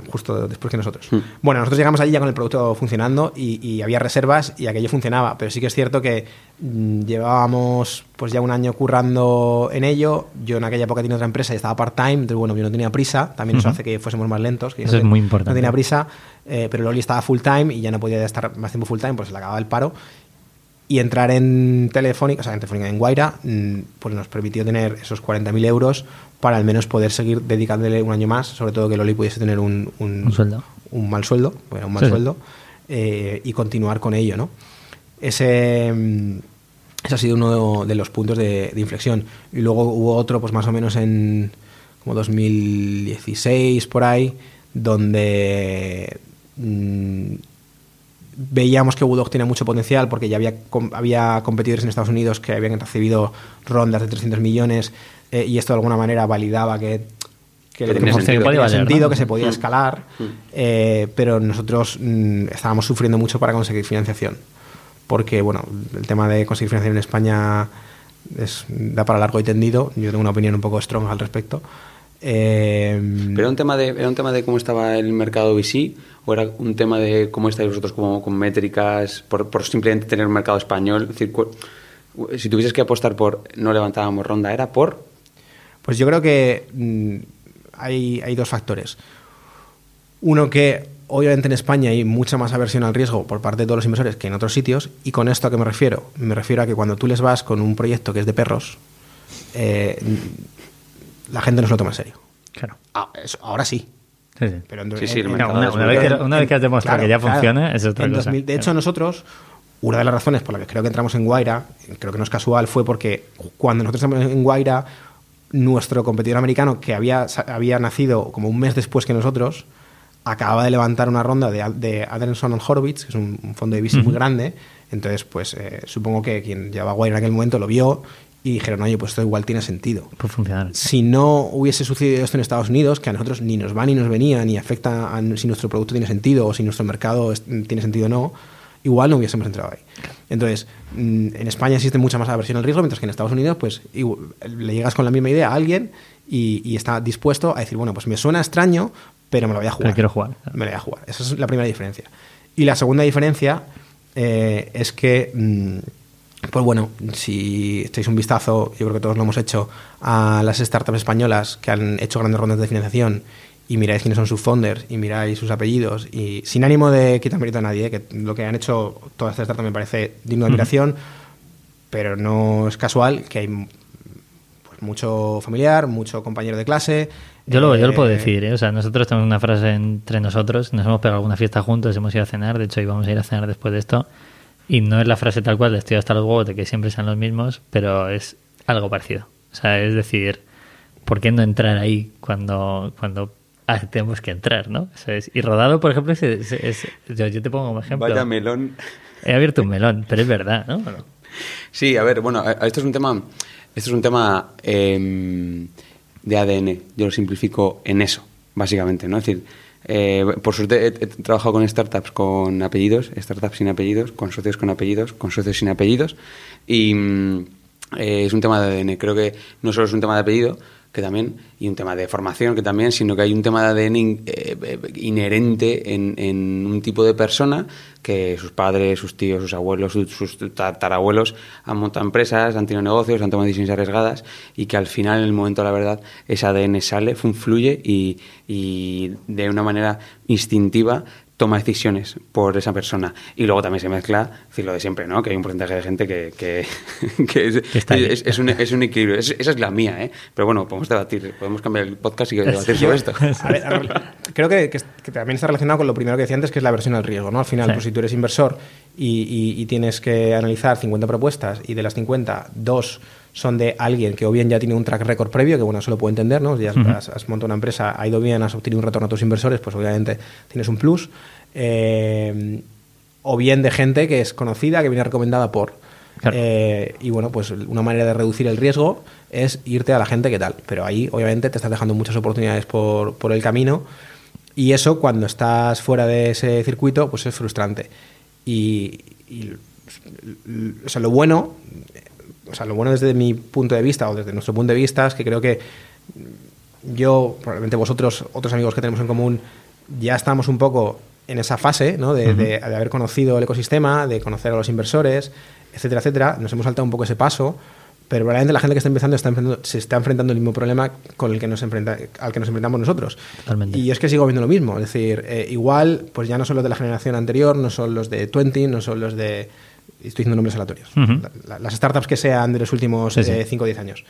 Justo después que nosotros.
Hmm.
Bueno, nosotros llegamos allí ya con el producto funcionando y, y había reservas y aquello funcionaba, pero sí que es cierto que mm, llevábamos pues ya un año currando en ello. Yo en aquella época tenía otra empresa y estaba part-time, entonces bueno, yo no tenía prisa, también eso hace que fuésemos más lentos. Que
Eso
no
es muy importante.
No tenía prisa, eh, pero Loli estaba full-time y ya no podía estar más tiempo full-time, pues se le acababa el paro. Y entrar en Telefónica, o sea, en Telefónica, en Guaira, mm, pues nos permitió tener esos 40.000 euros para al menos poder seguir dedicándole un año más, sobre todo que Loli pudiese tener un,
Un sueldo.
un mal sueldo, bueno, un mal
Sí,
sueldo, eh, y continuar con ello, ¿no? Ese, mm, ese ha sido uno de los puntos de, de inflexión. Y luego hubo otro, pues más o menos en como 2016, por ahí, donde mm, veíamos que Woodog tenía mucho potencial porque ya había, com- había competidores en Estados Unidos que habían recibido rondas de 300 millones eh, y esto de alguna manera validaba que, que,
Que tenía
que
sentido.
tenía
Valer,
sentido,
¿no?
que se podía
Mm.
escalar,
Mm.
eh, pero nosotros mm, estábamos sufriendo mucho para conseguir financiación porque bueno, el tema de conseguir financiación en España es, da para largo y tendido. Yo tengo una opinión un poco strong al respecto. Eh,
¿Pero era un, tema de, ¿Era un tema de cómo estaba el mercado VC o era un tema de cómo estáis vosotros como, con métricas por, por simplemente tener un mercado español? Es decir, si tuvieses que apostar por no levantábamos ronda, ¿era por?
Pues yo creo que mm, hay, hay dos factores. Uno que obviamente en España hay mucha más aversión al riesgo por parte de todos los inversores que en otros sitios. ¿Y con esto a qué me refiero? Me refiero a que cuando tú les vas con un proyecto que es de perros, eh, la gente no se lo toma en serio.
Claro.
Ah, eso- ahora sí.
Sí, sí.
Pero en-
Sí, sí, el
en-
mercado
No, una, vez que,
claro.
una vez que has demostrado
Claro,
que ya
claro.
funciona, es otra
En
cosa.
2000 de hecho,
Claro.
nosotros, una de las razones por las que creo que entramos en Guaira, creo que no es casual, fue porque cuando nosotros entramos en Guaira, nuestro competidor americano, que había, sa- había nacido como un mes después que nosotros, acababa de levantar una ronda de, de Adelson and Horowitz, que es un, un fondo de VC muy grande. Entonces, pues eh, supongo que quien llevaba Guaira en aquel momento lo vio y dijeron, oye, pues esto igual tiene sentido
Puede funcionar.
si no hubiese sucedido esto en Estados Unidos, que a nosotros ni nos va ni nos venía, ni afecta a si nuestro producto tiene sentido o si nuestro mercado tiene sentido o no, igual no hubiésemos entrado ahí. Entonces, mm, en España existe mucha más aversión al riesgo, mientras que en Estados Unidos, pues le llegas con la misma idea a alguien y, y está dispuesto a decir, bueno, pues me suena extraño, pero me lo voy a jugar.
Pero quiero jugar.
Me lo voy a jugar. Esa es la primera diferencia. Y la segunda diferencia eh, es que mm, pues bueno, si echáis un vistazo, yo creo que todos lo hemos hecho, a las startups españolas que han hecho grandes rondas de financiación y miráis quiénes son sus founders y miráis sus apellidos y sin ánimo de quitar mérito a nadie, ¿eh? que lo que han hecho todas estas startups me parece digno de admiración, pero no es casual que hay pues, mucho familiar, mucho compañero de clase.
Yo lo, yo lo puedo
eh,
decir, ¿eh? o sea, nosotros tenemos una frase entre nosotros, nos hemos pegado alguna fiesta juntos, hemos ido a cenar, de hecho íbamos a ir a cenar después de esto, y no es la frase tal cual, estoy hasta los huevos de que siempre sean los mismos, pero es algo parecido. O sea, es decir, ¿por qué no entrar ahí cuando, cuando ah, tenemos que entrar, ¿no? Eso es- y rodado, por ejemplo, es, es- es- yo, yo te pongo como ejemplo.
Vaya melón.
He abierto un melón, pero es verdad, ¿no?
Sí, a ver, bueno, esto es un tema, esto es un tema em, de ADN. Yo lo simplifico en eso, básicamente, ¿no? Es decir, eh, por suerte he, trabajado con startups con apellidos, startups sin apellidos, con socios con apellidos, con socios sin apellidos, y mm, eh, es un tema de ADN. Creo que no solo es un tema de apellido, que también, y un tema de formación que también, sino que hay un tema de ADN in- eh, inherente en, en un tipo de persona que sus padres, sus tíos, sus abuelos, sus, sus tatarabuelos han montado empresas, han tenido negocios, han tomado decisiones arriesgadas y que al final, en el momento de la verdad, ese ADN sale, fluye y de una manera instintiva toma decisiones por esa persona. Y luego también se mezcla, decir, lo de siempre, ¿no? Que hay un porcentaje de gente que, que, <laughs> que es,
Que está ahí.
es- es un, es un equilibrio. Es- esa es la mía, ¿eh? Pero bueno, podemos debatir, podemos cambiar el podcast y debatir sobre esto. <laughs>
A ver, a ver, creo que, que- que también está relacionado con lo primero que decía antes, que es la versión al riesgo. ¿no? Al final,
Sí.
pues, si tú eres inversor y, y- y tienes que analizar 50 propuestas y de las 50, dos son de alguien que o bien ya tiene un track record previo, que bueno, eso lo puedo entender, ¿no? Ya has,
Ujú.
has- has montado una empresa, ha ido bien, has obtenido un retorno a tus inversores, pues obviamente tienes un plus. Eh, o bien de gente que es conocida, que viene recomendada por.
Claro.
Eh, y bueno, pues una manera de reducir el riesgo es irte a la gente que tal. Pero ahí, obviamente, te estás dejando muchas oportunidades por, por el camino. Y eso, cuando estás fuera de ese circuito, pues es frustrante. Y, y, o sea, lo bueno, o sea, lo bueno desde mi punto de vista o desde nuestro punto de vista es que creo que yo, probablemente vosotros, otros amigos que tenemos en común, ya estamos un poco en esa fase ¿no? de, de- de haber conocido el ecosistema, de conocer a los inversores, etcétera, etcétera. Nos hemos saltado un poco ese paso, pero probablemente la gente que está empezando, está enfrentando- se está enfrentando al mismo problema con el que nos enfrenta, al que nos enfrentamos nosotros.
Totalmente.
Y es que sigo viendo lo mismo. Es decir, eh, igual, pues ya no son los de la generación anterior, no son los de 20, no son los de. Estoy diciendo nombres aleatorios. La- las startups que sean de los últimos
Sí, sí.
5 o 10 años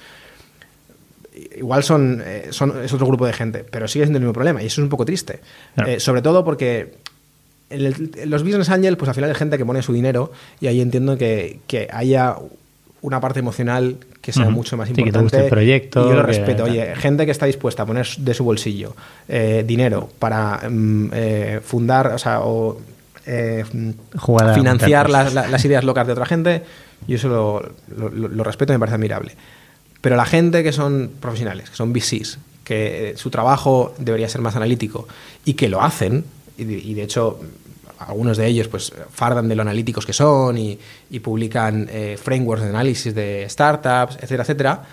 igual son, eh, son es otro grupo de gente, pero sigue siendo el mismo problema y eso es un poco triste.
Claro.
Eh, sobre todo porque en, el- en los business angel, pues al final hay gente que pone su dinero y ahí entiendo que, que haya una parte emocional que sea mucho más
Sí, que te
importante.
guste el proyecto,
Y yo lo
que-
respeto.
tal.
Oye, gente que está dispuesta a poner de su bolsillo eh, dinero para mm, eh, fundar, o sea, o eh,
Jugar
financiar las, ideas locas de otra gente, yo eso lo, lo- respeto y me parece admirable. Pero la gente que son profesionales, que son VCs, que eh, su trabajo debería ser más analítico y que lo hacen, y de, hecho algunos de ellos pues fardan de lo analíticos que son y, y publican eh, frameworks de análisis de startups, etcétera, etcétera,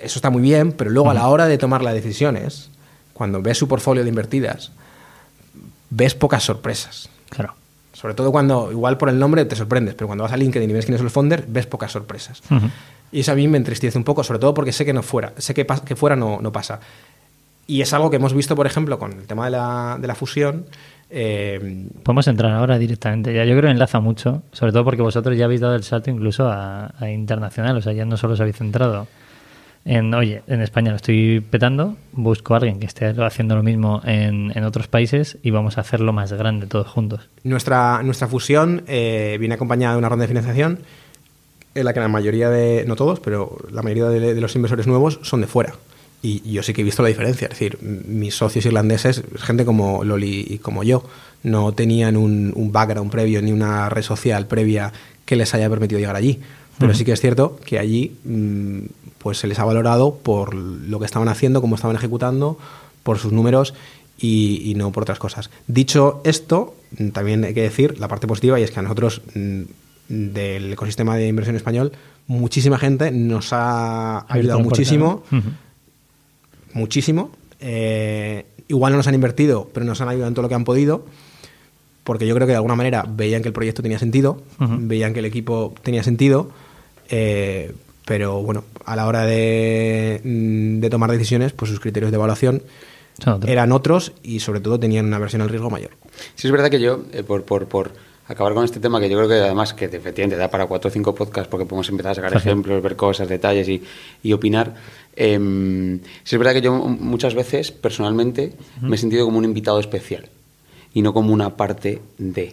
eso está muy bien, pero luego a la hora de tomar las decisiones, cuando ves su portfolio de invertidas, ves pocas sorpresas.
Claro.
Sobre todo cuando, igual por el nombre te sorprendes, pero cuando vas a LinkedIn y ves quién es el founder, ves pocas sorpresas. Y eso a mí me entristece un poco, sobre todo porque sé que no fuera, sé que, que fuera no, no pasa. Y es algo que hemos visto, por ejemplo, con el tema de la, de la fusión. eh,
Podemos entrar ahora directamente. Ya yo creo que enlaza mucho, sobre todo porque vosotros ya habéis dado el salto incluso a, a internacional, o sea, ya no solo os habéis centrado en, oye, en España lo estoy petando, busco a alguien que esté haciendo lo mismo en, en otros países y vamos a hacerlo más grande todos juntos.
nuestra, nuestra fusión eh, viene acompañada de una ronda de financiación en la que la mayoría de, no todos, pero la mayoría de, de los inversores nuevos son de fuera. Y, yo sí que he visto la diferencia. Es decir, mis socios irlandeses, gente como Loli y como yo, no tenían un, un background previo ni una red social previa que les haya permitido llegar allí. Pero sí que es cierto que allí mm, pues se les ha valorado por lo que estaban haciendo, cómo estaban ejecutando, por sus números y, y no por otras cosas. Dicho esto, mm, también hay que decir la parte positiva y es que a nosotros mm, del ecosistema de inversión español muchísima gente nos ha ayudado muchísimo muchísimo. Eh, igual no nos han invertido, pero nos han ayudado en todo lo que han podido. porque yo creo que de alguna manera veían que el proyecto tenía sentido, veían que el equipo tenía sentido, eh, pero bueno, a la hora de, mm, de, tomar decisiones, pues sus criterios de evaluación eran otros y sobre todo tenían una versión al riesgo mayor.
Sí, es verdad que yo, eh, por, por, por acabar con este tema, que yo creo que además que efectivamente da para cuatro o cinco podcasts porque podemos empezar a sacar ejemplos, ver cosas, detalles y, y opinar. Eh, sí, es verdad que yo muchas veces, personalmente, me he sentido como un invitado especial y no como una parte de.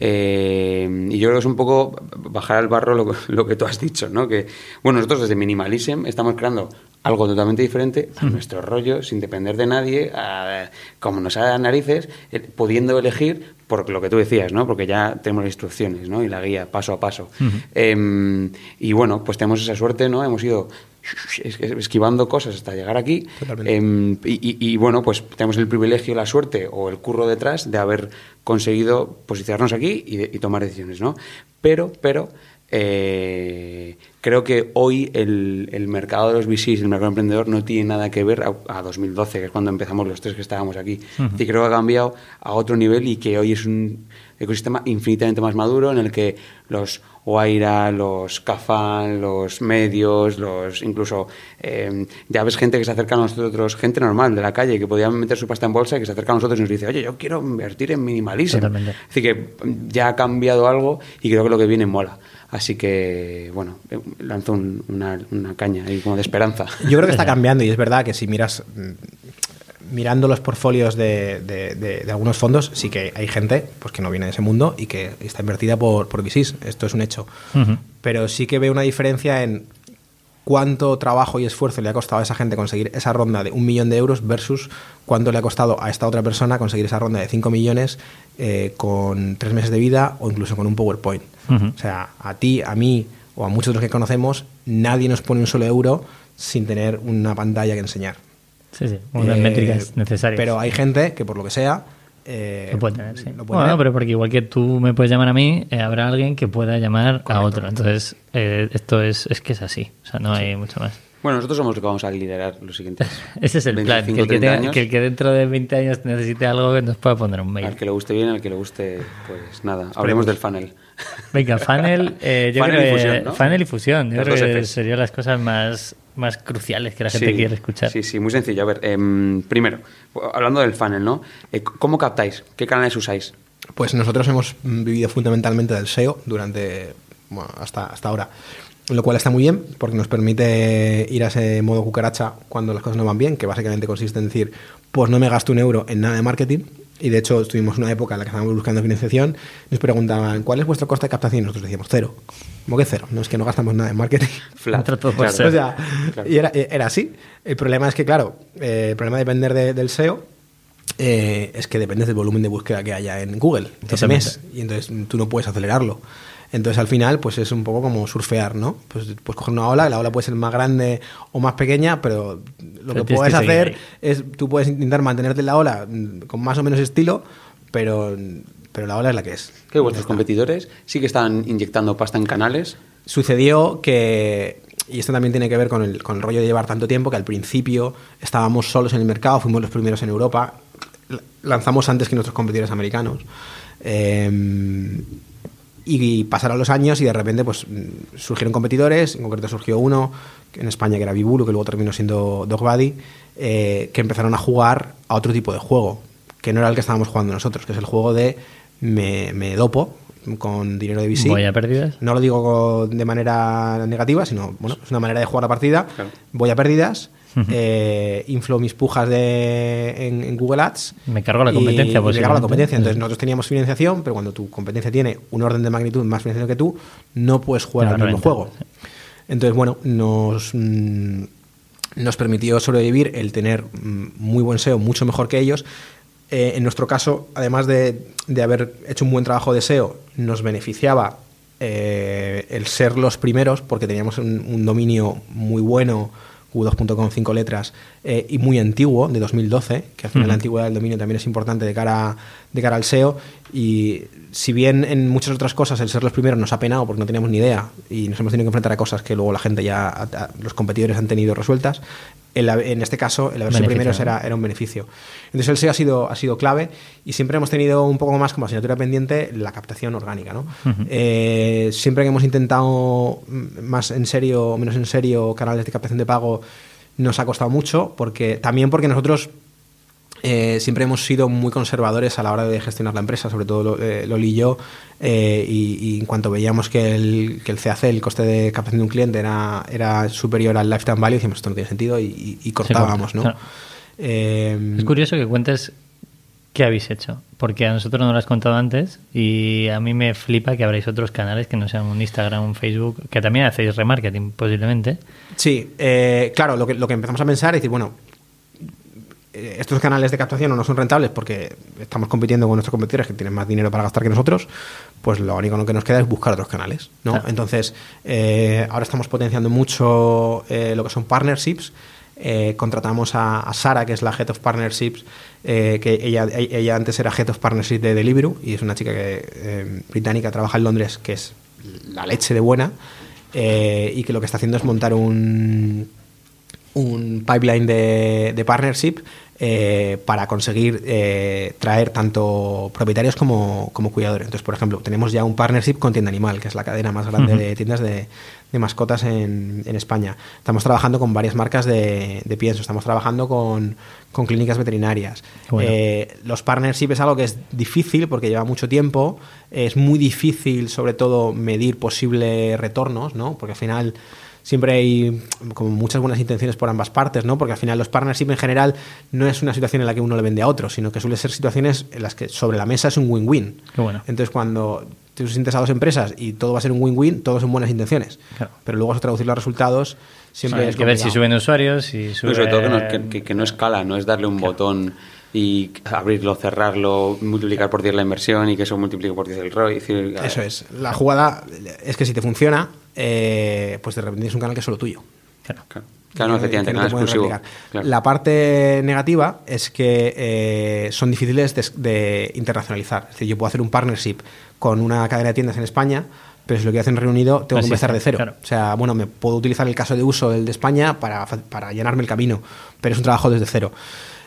Eh, y yo creo que es un poco bajar al barro lo, lo, que tú has dicho, ¿no? Que, bueno, nosotros desde Minimalism estamos creando algo totalmente diferente a nuestro rollo, sin depender de nadie, a, como nos haga narices, eh, pudiendo elegir por lo que tú decías, ¿no? Porque ya tenemos las instrucciones, ¿no? Y la guía paso a paso. Uh -huh. eh, y bueno, pues tenemos esa suerte, ¿no? Hemos ido esquivando cosas hasta llegar aquí. Eh, y, y, y, bueno, pues tenemos el privilegio, la suerte o el curro detrás de haber conseguido posicionarnos aquí y, de, y tomar decisiones, ¿no? Pero, pero, eh, creo que hoy el, el, mercado de los VCs, el mercado emprendedor, no tiene nada que ver a, a 2012, que es cuando empezamos los tres que estábamos aquí. Uh -huh. Y creo que ha cambiado a otro nivel y que hoy es un ecosistema infinitamente más maduro en el que los Oaira, los Cafán, los medios, los incluso eh, ya ves gente que se acerca a nosotros, gente normal de la calle que podía meter su pasta en bolsa y que se acerca a nosotros y nos dice, oye, yo quiero invertir en minimalismo. Totalmente. Decir, que ya ha cambiado algo y creo que lo que viene mola. Así que, bueno, lanzo un, una, una, caña ahí como de esperanza.
Yo creo que está <laughs> cambiando y es verdad que si miras, mirando los portfolios de, de, de, de algunos fondos, sí que hay gente pues, que no viene de ese mundo y que está invertida por, por VCs. Esto es un hecho. Uh -huh. Pero sí que veo una diferencia en cuánto trabajo y esfuerzo le ha costado a esa gente conseguir esa ronda de un millón de euros versus cuánto le ha costado a esta otra persona conseguir esa ronda de 5 millones eh, con tres meses de vida o incluso con un PowerPoint. Uh -huh. O sea, a ti, a mí o a muchos de los que conocemos, nadie nos pone un solo euro sin tener una pantalla que enseñar.
Sí, sí, unas eh, métricas necesarias.
Pero hay gente que por lo que sea eh,
lo puede tener, sí. Lo puede bueno, tener. pero porque igual que tú me puedes llamar a mí, eh, habrá alguien que pueda llamar Correcto. a otro. Entonces, eh, esto es, es que es así. O sea, no sí. hay mucho más.
Bueno, nosotros somos los que vamos a liderar los siguientes. <laughs>
Ese es el 25, plan, que el que, tenga, que el que, dentro de 20 años necesite algo que nos pueda poner un mail.
Al que le guste bien, al que le guste, pues nada, hablemos del funnel.
Venga, funnel, eh, yo funnel creo y fusión, ¿no? funnel y fusión. Yo creo que serían las cosas más, más cruciales que la gente
sí,
quiere escuchar.
Sí, sí, muy sencillo. A ver, eh, primero, hablando del funnel, ¿no? Eh, ¿Cómo captáis? ¿Qué canales usáis?
Pues nosotros hemos vivido fundamentalmente del SEO durante, bueno, hasta, hasta ahora lo cual está muy bien porque nos permite ir a ese modo cucaracha cuando las cosas no van bien, que básicamente consiste en decir, pues no me gasto un euro en nada de marketing. Y de hecho, estuvimos una época en la que estábamos buscando financiación. Nos preguntaban, ¿cuál es vuestro coste de captación? Y nosotros decíamos, cero. ¿Cómo que cero? No es que no gastamos nada en marketing. <laughs>
Flat.
todo
claro.
O sea, claro. y era, era, así. El problema es que, claro, eh, el problema de depender de, del SEO eh, es que dependes del volumen de búsqueda que haya en Google ese mes. Y entonces tú no puedes acelerarlo. Entonces al final pues es un poco como surfear, ¿no? Pues puedes coger una ola, la ola puede ser más grande o más pequeña, pero lo pero que puedes que hacer ahí. es, tú puedes intentar mantenerte en la ola con más o menos estilo, pero, pero la ola es la que es.
¿Qué vuestros competidores sí que están inyectando pasta en canales?
Sucedió que y esto también tiene que ver con el, con el rollo de llevar tanto tiempo que al principio estábamos solos en el mercado, fuimos los primeros en Europa, lanzamos antes que nuestros competidores americanos. Eh, y pasaron los años y de repente pues surgieron competidores, en concreto surgió uno en España que era Bibulu, que luego terminó siendo DogBuddy, eh, que empezaron a jugar a otro tipo de juego, que no era el que estábamos jugando nosotros, que es el juego de me, me dopo con dinero de VC.
¿Voy a pérdidas?
No lo digo de manera negativa, sino bueno, es una manera de jugar la partida. Claro. Voy a pérdidas, eh, inflo mis pujas de, en, en, Google Ads.
Me cargo la competencia,
pues. Me cargo la competencia. Entonces, nosotros teníamos financiación, pero cuando tu competencia tiene un orden de magnitud más financiación que tú, no puedes jugar al mismo juego. Entonces, bueno, nos, mmm, nos permitió sobrevivir el tener mm, muy buen SEO, mucho mejor que ellos. Eh, en nuestro caso, además de, de, haber hecho un buen trabajo de SEO, nos beneficiaba eh, el ser los primeros, porque teníamos un, un dominio muy bueno u2.com, cinco letras, eh, y muy antiguo, de 2012, que al final uh -huh. la antigüedad del dominio también es importante de cara, de cara al SEO y si bien en muchas otras cosas el ser los primeros nos ha penado porque no teníamos ni idea y nos hemos tenido que enfrentar a cosas que luego la gente ya, los competidores han tenido resueltas, en, este caso el haber sido primeros era, era un beneficio. Entonces el SEO ha sido, ha sido clave y siempre hemos tenido un poco más como asignatura pendiente la captación orgánica. ¿no? Eh, siempre que hemos intentado más en serio o menos en serio canales de captación de pago nos ha costado mucho porque también porque nosotros eh, siempre hemos sido muy conservadores a la hora de gestionar la empresa, sobre todo eh, Loli y yo, eh, y, en cuanto veíamos que el, que el CAC, el coste de captación de un cliente, era, era superior al lifetime value, decíamos esto no tiene sentido y, cortábamos, ¿no?
es curioso que cuentes qué habéis hecho, porque a nosotros no lo has contado antes y a mí me flipa que habréis otros canales que no sean un Instagram, un Facebook, que también hacéis remarketing posiblemente.
Sí, claro, lo que, lo que empezamos a pensar es decir, bueno, estos canales de captación no son rentables porque estamos compitiendo con nuestros competidores que tienen más dinero para gastar que nosotros, pues lo único que nos queda es buscar otros canales. ¿no? Entonces, eh, ahora estamos potenciando mucho eh, lo que son partnerships. contratamos a, Sara, que es la Head of Partnerships, que ella, ella antes era Head of Partnerships de Deliveroo y es una chica que, británica, trabaja en Londres, que es la leche de buena, y que lo que está haciendo es montar un, un pipeline de, de partnership eh, para conseguir eh, traer tanto propietarios como, cuidadores. Entonces, por ejemplo, tenemos ya un partnership con Tienda Animal, que es la cadena más grande de tiendas de, mascotas en, España. Estamos trabajando con varias marcas de, pienso, estamos trabajando con, clínicas veterinarias. Eh, los partnerships es algo que es difícil porque lleva mucho tiempo, es muy difícil sobre todo medir posibles retornos, ¿no? porque al final siempre hay como muchas buenas intenciones por ambas partes, ¿no? Porque al final los partnerships en general no es una situación en la que uno le vende a otro, sino que suele ser situaciones en las que sobre la mesa es un win-win.
Bueno.
Entonces cuando tú sientes a dos empresas y todo va a ser un win-win, todo son buenas intenciones. Pero luego a traducir los resultados siempre es
que ver si suben usuarios y
sobre todo que no, escala, no es darle un botón y abrirlo, cerrarlo, multiplicar por 10 la inversión y que eso multiplique por 10 el ROI.
Eso es. La jugada es que si te funciona, eh, pues de repente tienes un canal que es solo tuyo.
Claro, claro. Claro, efectivamente, nada exclusivo.
La parte negativa es que eh, son difíciles de, internacionalizar. Es decir, yo puedo hacer un partnership con una cadena de tiendas en España, pero si lo que hace en Reino Unido, tengo que empezar de cero. O sea, bueno, me puedo utilizar el caso de uso del de España para, para llenarme el camino, pero es un trabajo desde cero.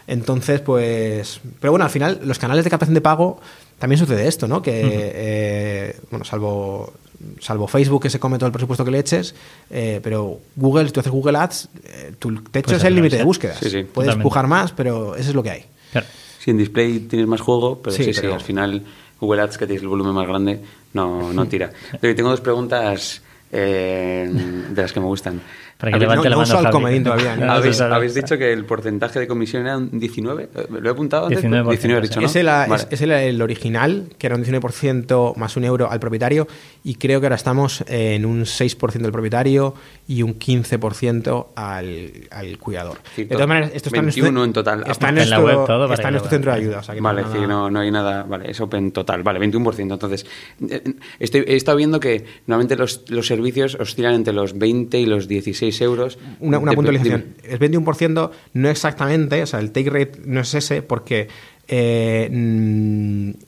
Entonces, pues. Pero bueno, al final, los canales de captación de pago también sucede esto, ¿no? Que, eh, bueno, salvo, salvo Facebook que se come todo el presupuesto que le eches, eh, pero Google, si tú haces Google Ads, eh, tu techo es el límite de búsquedas. Puedes empujar más, pero eso es lo que hay.
Claro. Si en display tienes más juego, pero sí, sí, al final Google Ads, que tienes el volumen más grande, no, no <laughs> tira. Pero tengo dos preguntas de las que me gustan.
Para que levante la mano.
todavía.
¿Habéis, dicho que el porcentaje de comisión era un 19? ¿Lo he apuntado antes?
19%, 19
dicho,
¿no? Es, el, original, que era un 19% más un euro al propietario, y creo que ahora estamos en un 6% del propietario y un 15% al, al cuidador.
de todas maneras, esto está 21 en, total.
Está en, la web todo. Está en nuestro centro de ayuda.
vale, no, no, hay nada. Vale, es open total. Vale, 21%. Entonces, eh, estoy, he estado viando que normalmente los, los servicios oscilan entre los 20 y los 16 euros.
Una, puntualización. El 21% no exactamente, o sea, el take rate no es ese porque eh,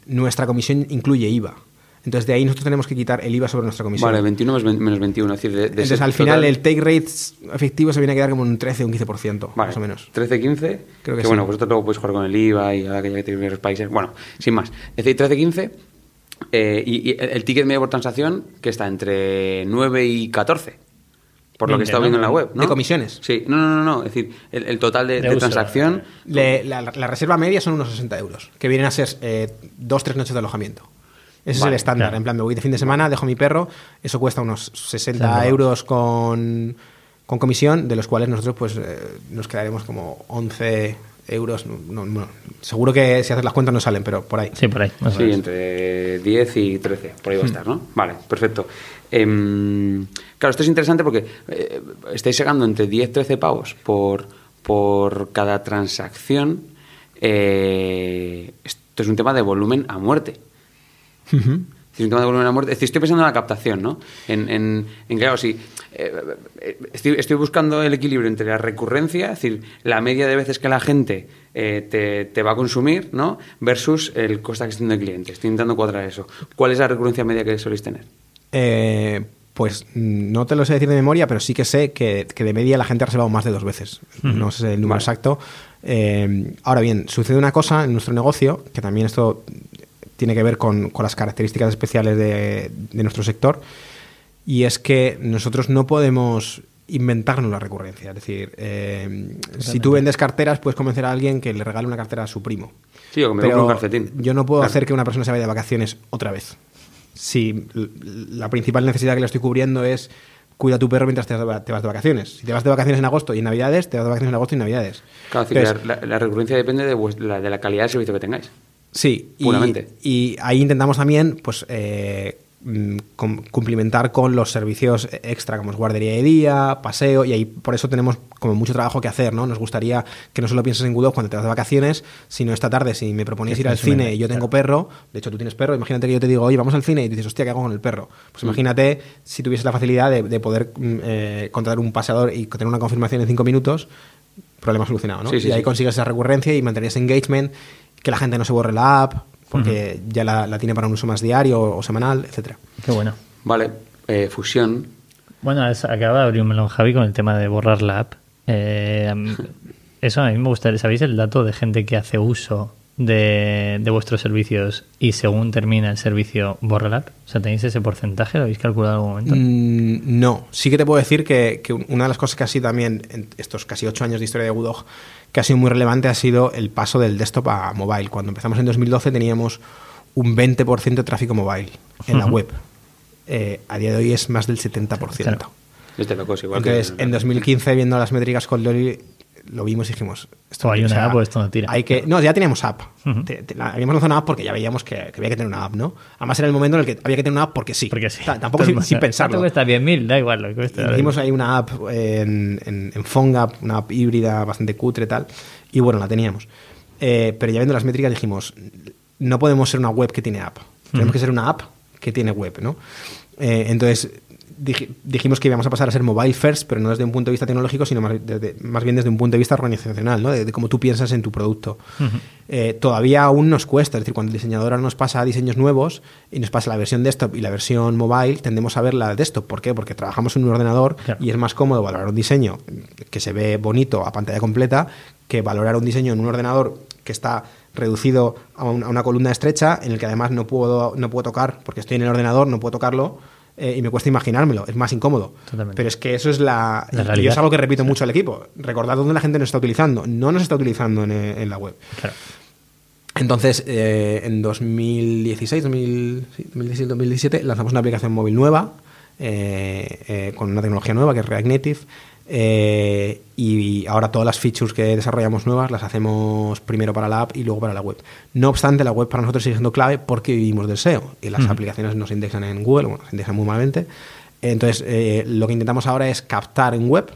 nuestra comisión incluye IVA. Entonces, de ahí nosotros tenemos que quitar el IVA sobre nuestra comisión.
Vale, 21 menos 21. Es decir,
Entonces, al final, el take rate efectivo se viene a quedar como un 13 o un 15%, más o menos.
13, 15. Creo que, bueno, vosotros luego podéis jugar con el IVA y ahora que ya tenéis los países. Bueno, sin más. Es decir, 13, 15. Eh, y, y, el ticket medio por transacción, que está entre 9 y 14 por lo que he estado viendo en la web. ¿no?
¿De comisiones?
Sí, no, no, no, es decir, el, total de, transacción.
la, reserva media son unos 60 euros, que vienen a ser eh, dos, tres noches de alojamiento. Ese es el estándar. En plan, me voy de fin de semana, dejo mi perro, eso cuesta unos 60 euros con, con, comisión, de los cuales nosotros pues eh, nos quedaremos como 11 euros. seguro que si haces las cuentas no salen, pero por ahí.
Sí, por ahí.
Sí, entre 10 y 13, por ahí va a hmm. estar, ¿no? Vale, perfecto. Em, claro, esto es interesante porque eh, estáis sacando entre 10 13 pavos por, por cada transacción. Eh, esto es un tema de volumen a muerte. Es un tema de volumen a muerte. Es decir, estoy pensando en la captación, ¿no? En, en, en claro, si eh, eh, estoy, estoy buscando el equilibrio entre la recurrencia, es decir, la media de veces que la gente eh, te, te va a consumir, ¿no? Versus el coste de adquisición del cliente. Estoy intentando cuadrar eso. ¿Cuál es la recurrencia media que soléis tener?
Eh, pues mm, no te lo sé decir de memoria, pero sí que sé que, que de media la gente ha reservado más de dos veces. No sé el número
Vale.
exacto. Eh, ahora bien, sucede una cosa en nuestro negocio, que también esto tiene que ver con, con las características especiales de, de nuestro sector, y es que nosotros no podemos inventarnos la recurrencia. Es decir, eh, si tú vendes carteras, puedes convencer a alguien que le regale una cartera a su primo.
Sí, o que me
Pero
un calcetín.
Yo no puedo
Claro.
hacer que una persona se vaya de vacaciones otra vez. Si la principal necesidad que le estoy cubriendo es cuida a tu perro mientras te vas, de vacaciones. Si te vas de vacaciones en agosto y en Navidades, te vas de vacaciones en agosto y en Navidades.
Claro, es decir,
Entonces,
la, la- recurrencia depende de, la, de la calidad del servicio que tengáis.
Sí, y,
Puramente.
y ahí intentamos también pues eh, mm, cumplimentar con los servicios extra como es guardería de día, paseo, y ahí por eso tenemos como mucho trabajo que hacer, ¿no? Nos gustaría que no solo pienses en Good cuando te vas de vacaciones, sino esta tarde si me proponías ir al cine y yo tengo
claro.
perro, de hecho tú tienes perro, imagínate que yo te digo, oye, vamos al cine y dices, hostia, ¿qué hago con el perro? Pues
Mm.
imagínate si tuvieses la facilidad de, de poder mm, eh, contratar un paseador y tener una confirmación en cinco minutos, problema solucionado, ¿no?
Sí, sí,
y ahí
sí.
consigues esa recurrencia y mantener ese engagement, que la gente no se borre la app, porque ya la, la tiene para un uso más diario o, semanal, etcétera.
Qué bueno.
Vale, eh, fusión.
Bueno, es- acaba de abrir un melón Javi con el tema de borrar la app. Eh, <laughs> eso a mí me gustaría. ¿Sabéis el dato de gente que hace uso de, de vuestros servicios y según termina el servicio borra la app? O sea, ¿tenéis ese porcentaje? ¿Lo habéis calculado en algún momento?
Mm, no, sí que te puedo decir que, que una de las cosas que ha sido también en estos casi ocho años de historia de Budog, que ha sido muy relevante, ha sido el paso del desktop a mobile. Cuando empezamos en 2012 teníamos un 20% de tráfico mobile en la web. Eh, a día de hoy es más del 70%.
Claro.
Es igual
Entonces,
que...
en 2015, viendo las métricas con Loli, lo vimos y dijimos...
O hay
o
una
sea,
app o esto no tira.
Hay que, no, ya teníamos app.
Ujú.
Te- te- la- habíamos lanzado una app porque ya veíamos que, que había que tener una app, ¿no? Además era el momento en el que había que tener una app porque sí.
Porque sí.
Ta- Tampoco sin, sin pensarlo.
¿Cuánto cuesta 10.000? Da igual lo que cueste.
Hicimos ahí una app en, en, en PhoneGap, una app híbrida bastante cutre y tal. Y bueno, la teníamos. Eh, pero ya viendo las métricas dijimos, no podemos ser una web que tiene app. Tenemos que ser una app que tiene web, ¿no? Eh, entonces dij- dijimos que íbamos a pasar a ser mobile first, pero no desde un punto de vista tecnológico, sino más, desde- más bien desde un punto de vista organizacional, ¿no? De, de cómo tú piensas en tu producto. Eh, todavía aún nos cuesta, es decir, cuando el diseñador ahora nos pasa diseños nuevos y nos pasa la versión desktop y la versión mobile, tendemos a ver la desktop. ¿Por qué? Porque trabajamos en un ordenador
Claro.
y es más cómodo valorar un diseño que se ve bonito a pantalla completa que valorar un diseño en un ordenador que está reducido a, un- a una columna estrecha en el que además no puedo, no puedo tocar, porque estoy en el ordenador, no puedo tocarlo. Eh, y me cuesta imaginármelo, es más incómodo.
Totalmente.
Pero es que eso es la.
La
y es algo que repito mucho al equipo. Recordad dónde la gente nos está utilizando. No nos está utilizando en, eh, en la web.
Claro.
Entonces, eh, en 2016, 2000, sí, 2016, 2017, lanzamos una aplicación móvil nueva, eh, con una tecnología nueva que es React Native. Eh, y ahora todas las features que desarrollamos nuevas las hacemos primero para la app y luego para la web. No obstante, la web para nosotros sigue siendo clave porque vivimos del SEO y las aplicaciones nos indexan en Google, bueno, se indexan muy malamente. Entonces, eh, lo que intentamos ahora es captar en web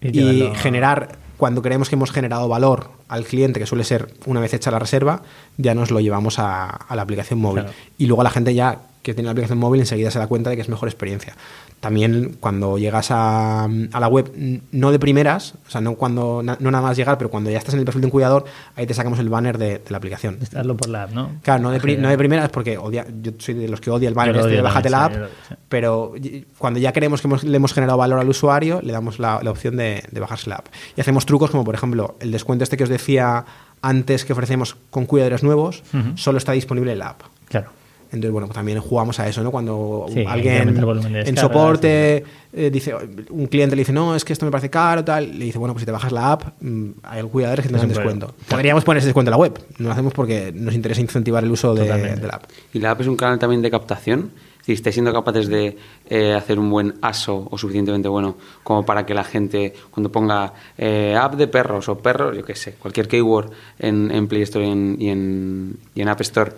Y
y, generar, cuando creemos que hemos generado valor al cliente, que suele ser una vez hecha la reserva, ya nos lo llevamos a, a la aplicación móvil.
Claro.
Y luego la gente ya que tiene la aplicación móvil enseguida se da cuenta de que es mejor experiencia. También cuando llegas a, a la web, no de primeras, o sea, no, cuando, na- no nada más llegar, pero cuando ya estás en el perfil de un cuidador, ahí te sacamos el banner de, de la aplicación.
Hazlo por la app, ¿no?
Claro, no de, no de primeras porque odia, yo soy de los que odia el banner este bájate la app,
sí,
pero cuando ya creemos que hemos- le hemos generado valor al usuario, le damos la, la opción de, de bajarse la app. Y hacemos trucos como, por ejemplo, el descuento este que os decía antes que ofrecemos con cuidadores nuevos, solo está disponible en la app.
Claro.
Entonces, bueno, pues también jugamos a eso, ¿no? Cuando
Sí,
alguien en soporte eh, dice, un cliente le dice, no, es que esto me parece caro, tal, le dice, bueno, pues si te bajas la app, mm, hay cuidadores que te dan
un
descuento.
problema.
Podríamos poner ese descuento en la web, no lo hacemos porque nos interesa incentivar el uso de la app.
¿Y la app es un canal también de captación? Si estáis siendo capaces de eh, hacer un buen ASO o suficientemente bueno como para que la gente, cuando ponga eh, app de perros o perros, yo qué sé, cualquier keyword en, en Play Store y en, y en, App Store,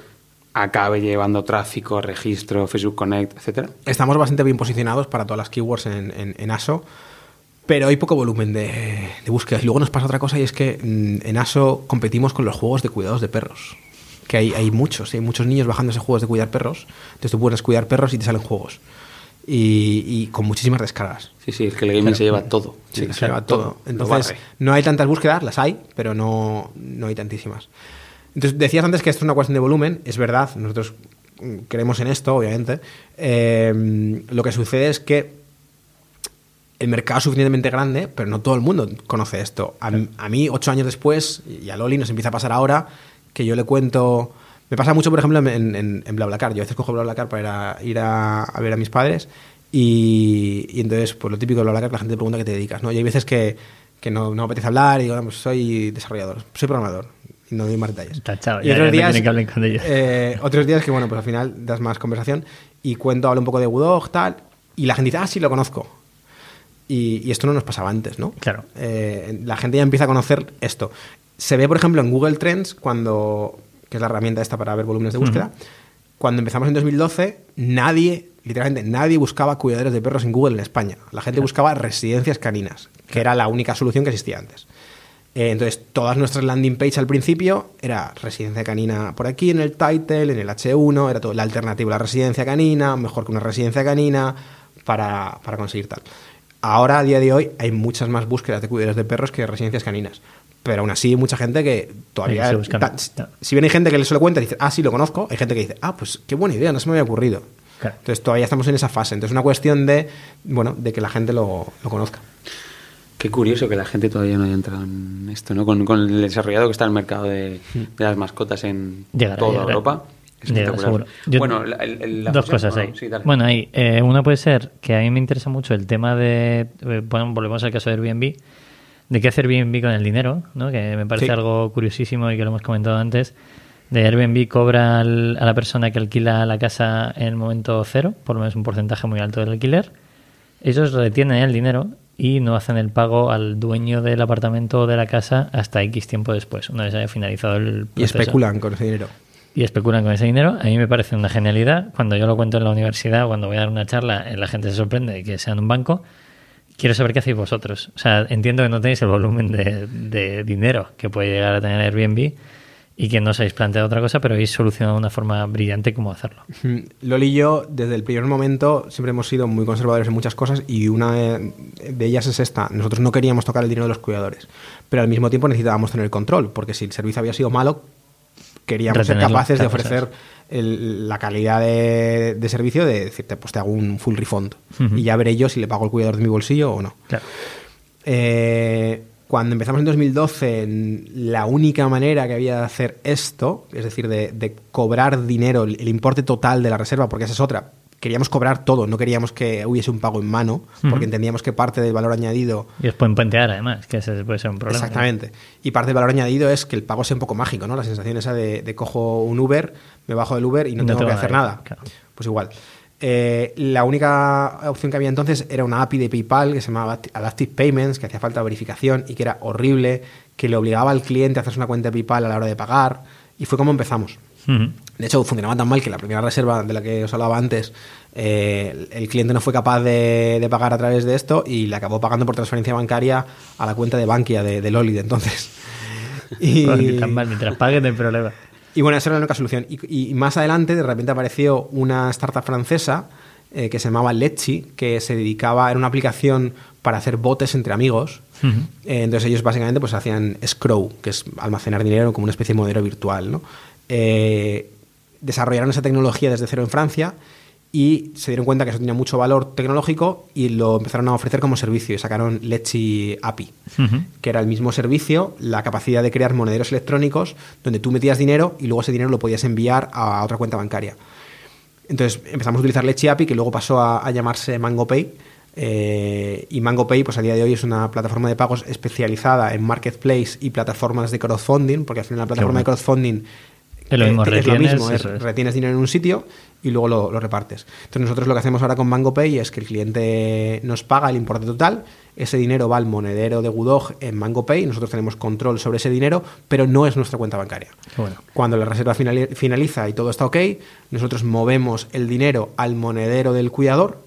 acabe llevando tráfico, registro, Facebook Connect, etcétera?
Estamos bastante bien posicionados para todas las keywords en, ASO, pero hay poco volumen de, de búsquedas. Y luego nos pasa otra cosa y es que mm, en ASO competimos con los juegos de cuidados de perros. Que hay, hay muchos, hay muchos niños bajándose juegos de cuidar perros. Entonces tú puedes cuidar perros y te salen juegos. Y, y con muchísimas descargas.
Sí, sí, es que el gaming se lleva todo.
Sí,
Sí,
se lleva todo. Entonces, no hay tantas búsquedas, las hay, pero no, no hay tantísimas. Entonces, decías antes que esto es una cuestión de volumen, es verdad, nosotros mm, creemos en esto, obviamente. Eh, lo que sucede es que el mercado es suficientemente grande, pero no todo el mundo conoce esto. A, a mí, ocho años después, y a Loli nos empieza a pasar ahora, que yo le cuento... Me pasa mucho, por ejemplo, en, en, en BlaBlaCar. Yo a veces cojo BlaBlaCar para ir a, ir a, a ver a mis padres y, y entonces, pues lo típico de BlaBlaCar, la gente te pregunta qué te dedicas, ¿no? Y hay veces que, que no, no me apetece hablar y digo, "No, pues soy desarrollador, soy programador. Y no doy más detalles.
Tachado,
y
ya-
otros
ya
días,
que con ellos.
eh, otros días que, bueno, pues al final das más conversación y cuento, hablo un poco de Udog, tal, y la gente dice, ah, sí, lo conozco. Y, y esto no nos pasaba antes, ¿no?
Claro.
Eh, la gente ya empieza a conocer esto. Se ve, por ejemplo, en Google Trends, cuando, que es la herramienta esta para ver volúmenes de búsqueda, cuando empezamos en 2012, nadie, literalmente nadie buscaba cuidadores de perros en Google en España. La gente buscaba residencias caninas, que era la única solución que existía antes. Eh, entonces, todas nuestras landing page al principio era residencia canina por aquí en el title, en el H1, era todo la alternativa a la residencia canina, mejor que una residencia canina, para, para conseguir tal. Ahora, a día de hoy, hay muchas más búsquedas de cuidadores de perros que de residencias caninas. Pero aún así, hay mucha gente que todavía.
Sí, se buscan.
ta- si bien hay gente que se lo cuenta y dice, ah, sí, lo conozco, hay gente que dice, ah, pues qué buena idea, no se me había ocurrido.
Claro.
Entonces, todavía estamos en esa fase. Entonces, es una cuestión de, bueno, de que la gente lo, lo conozca.
Qué curioso que la gente todavía no haya entrado en esto, ¿no? Con, con el desarrollado que está el mercado de, de las mascotas en
Llegará,
toda
llegará.
Europa.
Llegará,
Espectacular.
seguro. Yo-
bueno, la- la
dos
fusión,
cosas
¿o
ahí.
no? Sí, dale.
bueno, ahí. eh, una puede ser que a mí me interesa mucho el tema de. eh, bueno, volvemos al caso de Airbnb. De qué hacer Airbnb con el dinero, ¿no? Que me parece
Sí.
algo curiosísimo y que lo hemos comentado antes. De Airbnb cobra al- a la persona que alquila la casa en el momento cero, por lo menos un porcentaje muy alto del alquiler. Ellos retienen el dinero y no hacen el pago al dueño del apartamento o de la casa hasta X tiempo después, una vez haya finalizado el
Y
proceso
especulan con ese dinero.
y especulan con ese dinero. A mí me parece una genialidad. Cuando yo lo cuento en la universidad, cuando voy a dar una charla, eh, la gente se sorprende de que sea en un banco. Quiero saber qué hacéis vosotros. O sea, entiendo que no tenéis el volumen de, de dinero que puede llegar a tener Airbnb y que no os habéis planteado otra cosa, pero habéis solucionado una forma brillante cómo hacerlo.
Mm, Loli y yo, desde el primer momento, siempre hemos sido muy conservadores en muchas cosas y una de ellas es esta. Nosotros no queríamos tocar el dinero de los cuidadores, pero al mismo tiempo necesitábamos tener control, porque si el servicio había sido malo, queríamos ser capaces de ofrecer el- la calidad de, de servicio de decirte, pues te hago un full refund y ya veré yo si le pago el cuidador de mi bolsillo o no.
Claro.
Eh, cuando empezamos en 2012, en- la única manera que había de hacer esto, es decir, de, de cobrar dinero, el importe total de la reserva, porque esa es otra, queríamos cobrar todo, no queríamos que hubiese un pago en mano, porque entendíamos que parte del valor añadido
Y os pueden puentear, además, que ese puede ser un problema.
Exactamente. Y parte del valor añadido es que el pago sea un poco mágico, ¿no? La sensación esa de, de cojo un Uber, me bajo del Uber y no,
No
tengo
te
que hacer nada.
claro.
Pues igual. Eh, la única opción que había entonces era una API de PayPal que se llamaba Adaptive Payments, que hacía falta verificación y que era horrible, que le obligaba al cliente a hacerse una cuenta de PayPal a la hora de pagar. Y fue como empezamos.
Ujú.
De hecho, funcionaba tan mal que la primera reserva de la que os hablaba antes, eh, el cliente no fue capaz de, de pagar a través de esto y le acabó pagando por transferencia bancaria a la cuenta de Bankia de, de Loli de entonces. <laughs> Y,
Porque tan mal, mientras paguen, no hay problema.
y bueno, esa era la única solución. Y, y más adelante, de repente apareció una startup francesa eh, que se llamaba Letchi, que se dedicaba, era una aplicación para hacer botes entre amigos. Eh, entonces ellos básicamente pues hacían escrow, que es almacenar dinero como una especie de modelo virtual. ¿no? Eh, desarrollaron esa tecnología desde cero en Francia y se dieron cuenta que eso tenía mucho valor tecnológico y lo empezaron a ofrecer como servicio y sacaron Letchi API que era el mismo servicio, la capacidad de crear monederos electrónicos donde tú metías dinero y luego ese dinero lo podías enviar a otra cuenta bancaria. Entonces empezamos a utilizar Leche API, que luego pasó a, a llamarse MangoPay. eh, y MangoPay, pues a día de hoy es una plataforma de pagos especializada en marketplace y plataformas de crowdfunding, porque al final la plataforma
bueno.
de crowdfunding
Es lo mismo,
es lo
retienes,
mismo, es
es.
retienes dinero en un sitio y luego lo, lo repartes. Entonces nosotros lo que hacemos ahora con MangoPay es que el cliente nos paga el importe total, ese dinero va al monedero de Gudog en MangoPay, nosotros tenemos control sobre ese dinero, pero no es nuestra cuenta bancaria.
Bueno.
Cuando la reserva finali- finaliza y todo está ok, nosotros movemos el dinero al monedero del cuidador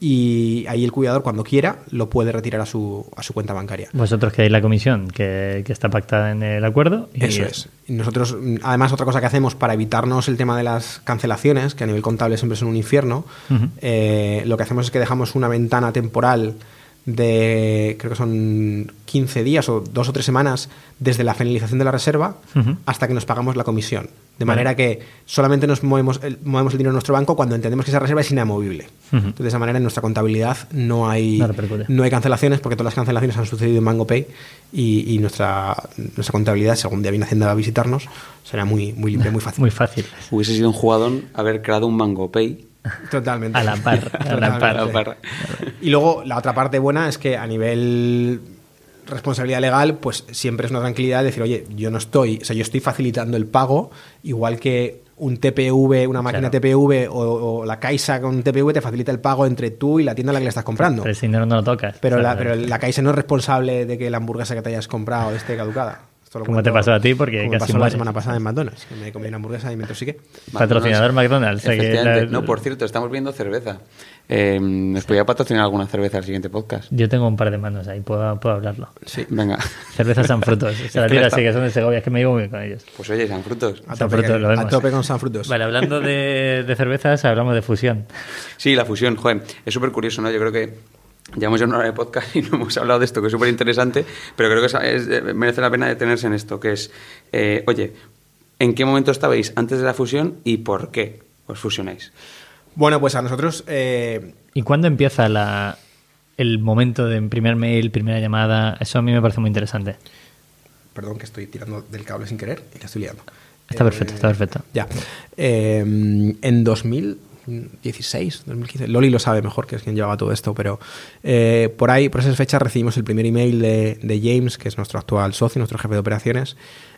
y ahí el cuidador cuando quiera lo puede retirar a su, a su cuenta bancaria.
Vosotros quedáis la comisión que, que, está pactada en el acuerdo.
Y Eso es. Nosotros, además, otra cosa que hacemos para evitarnos el tema de las cancelaciones, que a nivel contable siempre es un infierno, eh, lo que hacemos es que dejamos una ventana temporal de, creo que son 15 días o dos o tres semanas desde la finalización de la reserva hasta que nos pagamos la comisión. De manera que solamente nos movemos el, movemos el dinero en nuestro banco cuando entendemos que esa reserva es inamovible. Entonces, de esa manera, en nuestra contabilidad no hay, no, hay cancelaciones porque todas las cancelaciones han sucedido en MangoPay y, y nuestra, nuestra contabilidad, según día viene Hacienda a visitarnos, será muy, muy limpia, muy fácil. <laughs>
Muy fácil.
Hubiese sido un jugadón haber creado un MangoPay
Totalmente.
A la par. A la <laughs> par.
Y luego la otra parte buena es que a nivel responsabilidad legal, pues siempre es una tranquilidad decir, oye, yo no estoy, o sea, yo estoy facilitando el pago, igual que un TPV, una máquina TPV o, la Caixa con un TPV te facilita el pago entre tú y la tienda a la que le estás comprando.
Pero no, no lo tocas.
Pero, la, pero la Caixa no es responsable de que la hamburguesa que te hayas comprado esté caducada.
¿Cómo te pasó a ti? Porque
casi pasó la semana pasada en McDonald's, que me comí una hamburguesa y me intoxiqué.
Patrocinador McDonald's.
No, por cierto, estamos viendo cerveza. Eh, ¿Nos podría patrocinar alguna cerveza al siguiente podcast?
Yo tengo un par de manos ahí, puedo, puedo hablarlo.
Sí, venga.
Cervezas San Frutos. <laughs> Se la tira así, que son de Segovia, es que me llevo muy bien con ellos.
Pues oye, San Frutos.
A, tope, lo vemos. a tope con San Frutos.
Vale, hablando de, de cervezas, hablamos de fusión.
Sí, la fusión, joder, es súper curioso, ¿no? Yo creo que Llevamos ya una hora de podcast y <laughs> no hemos hablado de esto, que es súper interesante, pero creo que merece la pena detenerse en esto, que es, eh, oye, ¿en qué momento estabais antes de la fusión y por qué os fusionáis?
Bueno, pues a nosotros... Eh,
¿Y cuándo empieza la, el momento de primer mail, primera llamada? Eso a mí me parece muy interesante.
Perdón, que estoy tirando del cable sin querer y la estoy liando.
Está perfecto, está perfecto.
Eh, ya. en 2000 2016, 2015. Loli lo sabe mejor, que es quien llevaba todo esto, pero eh, por ahí, por esas fechas, recibimos el primer email de, James, que es nuestro actual socio, nuestro jefe de operaciones,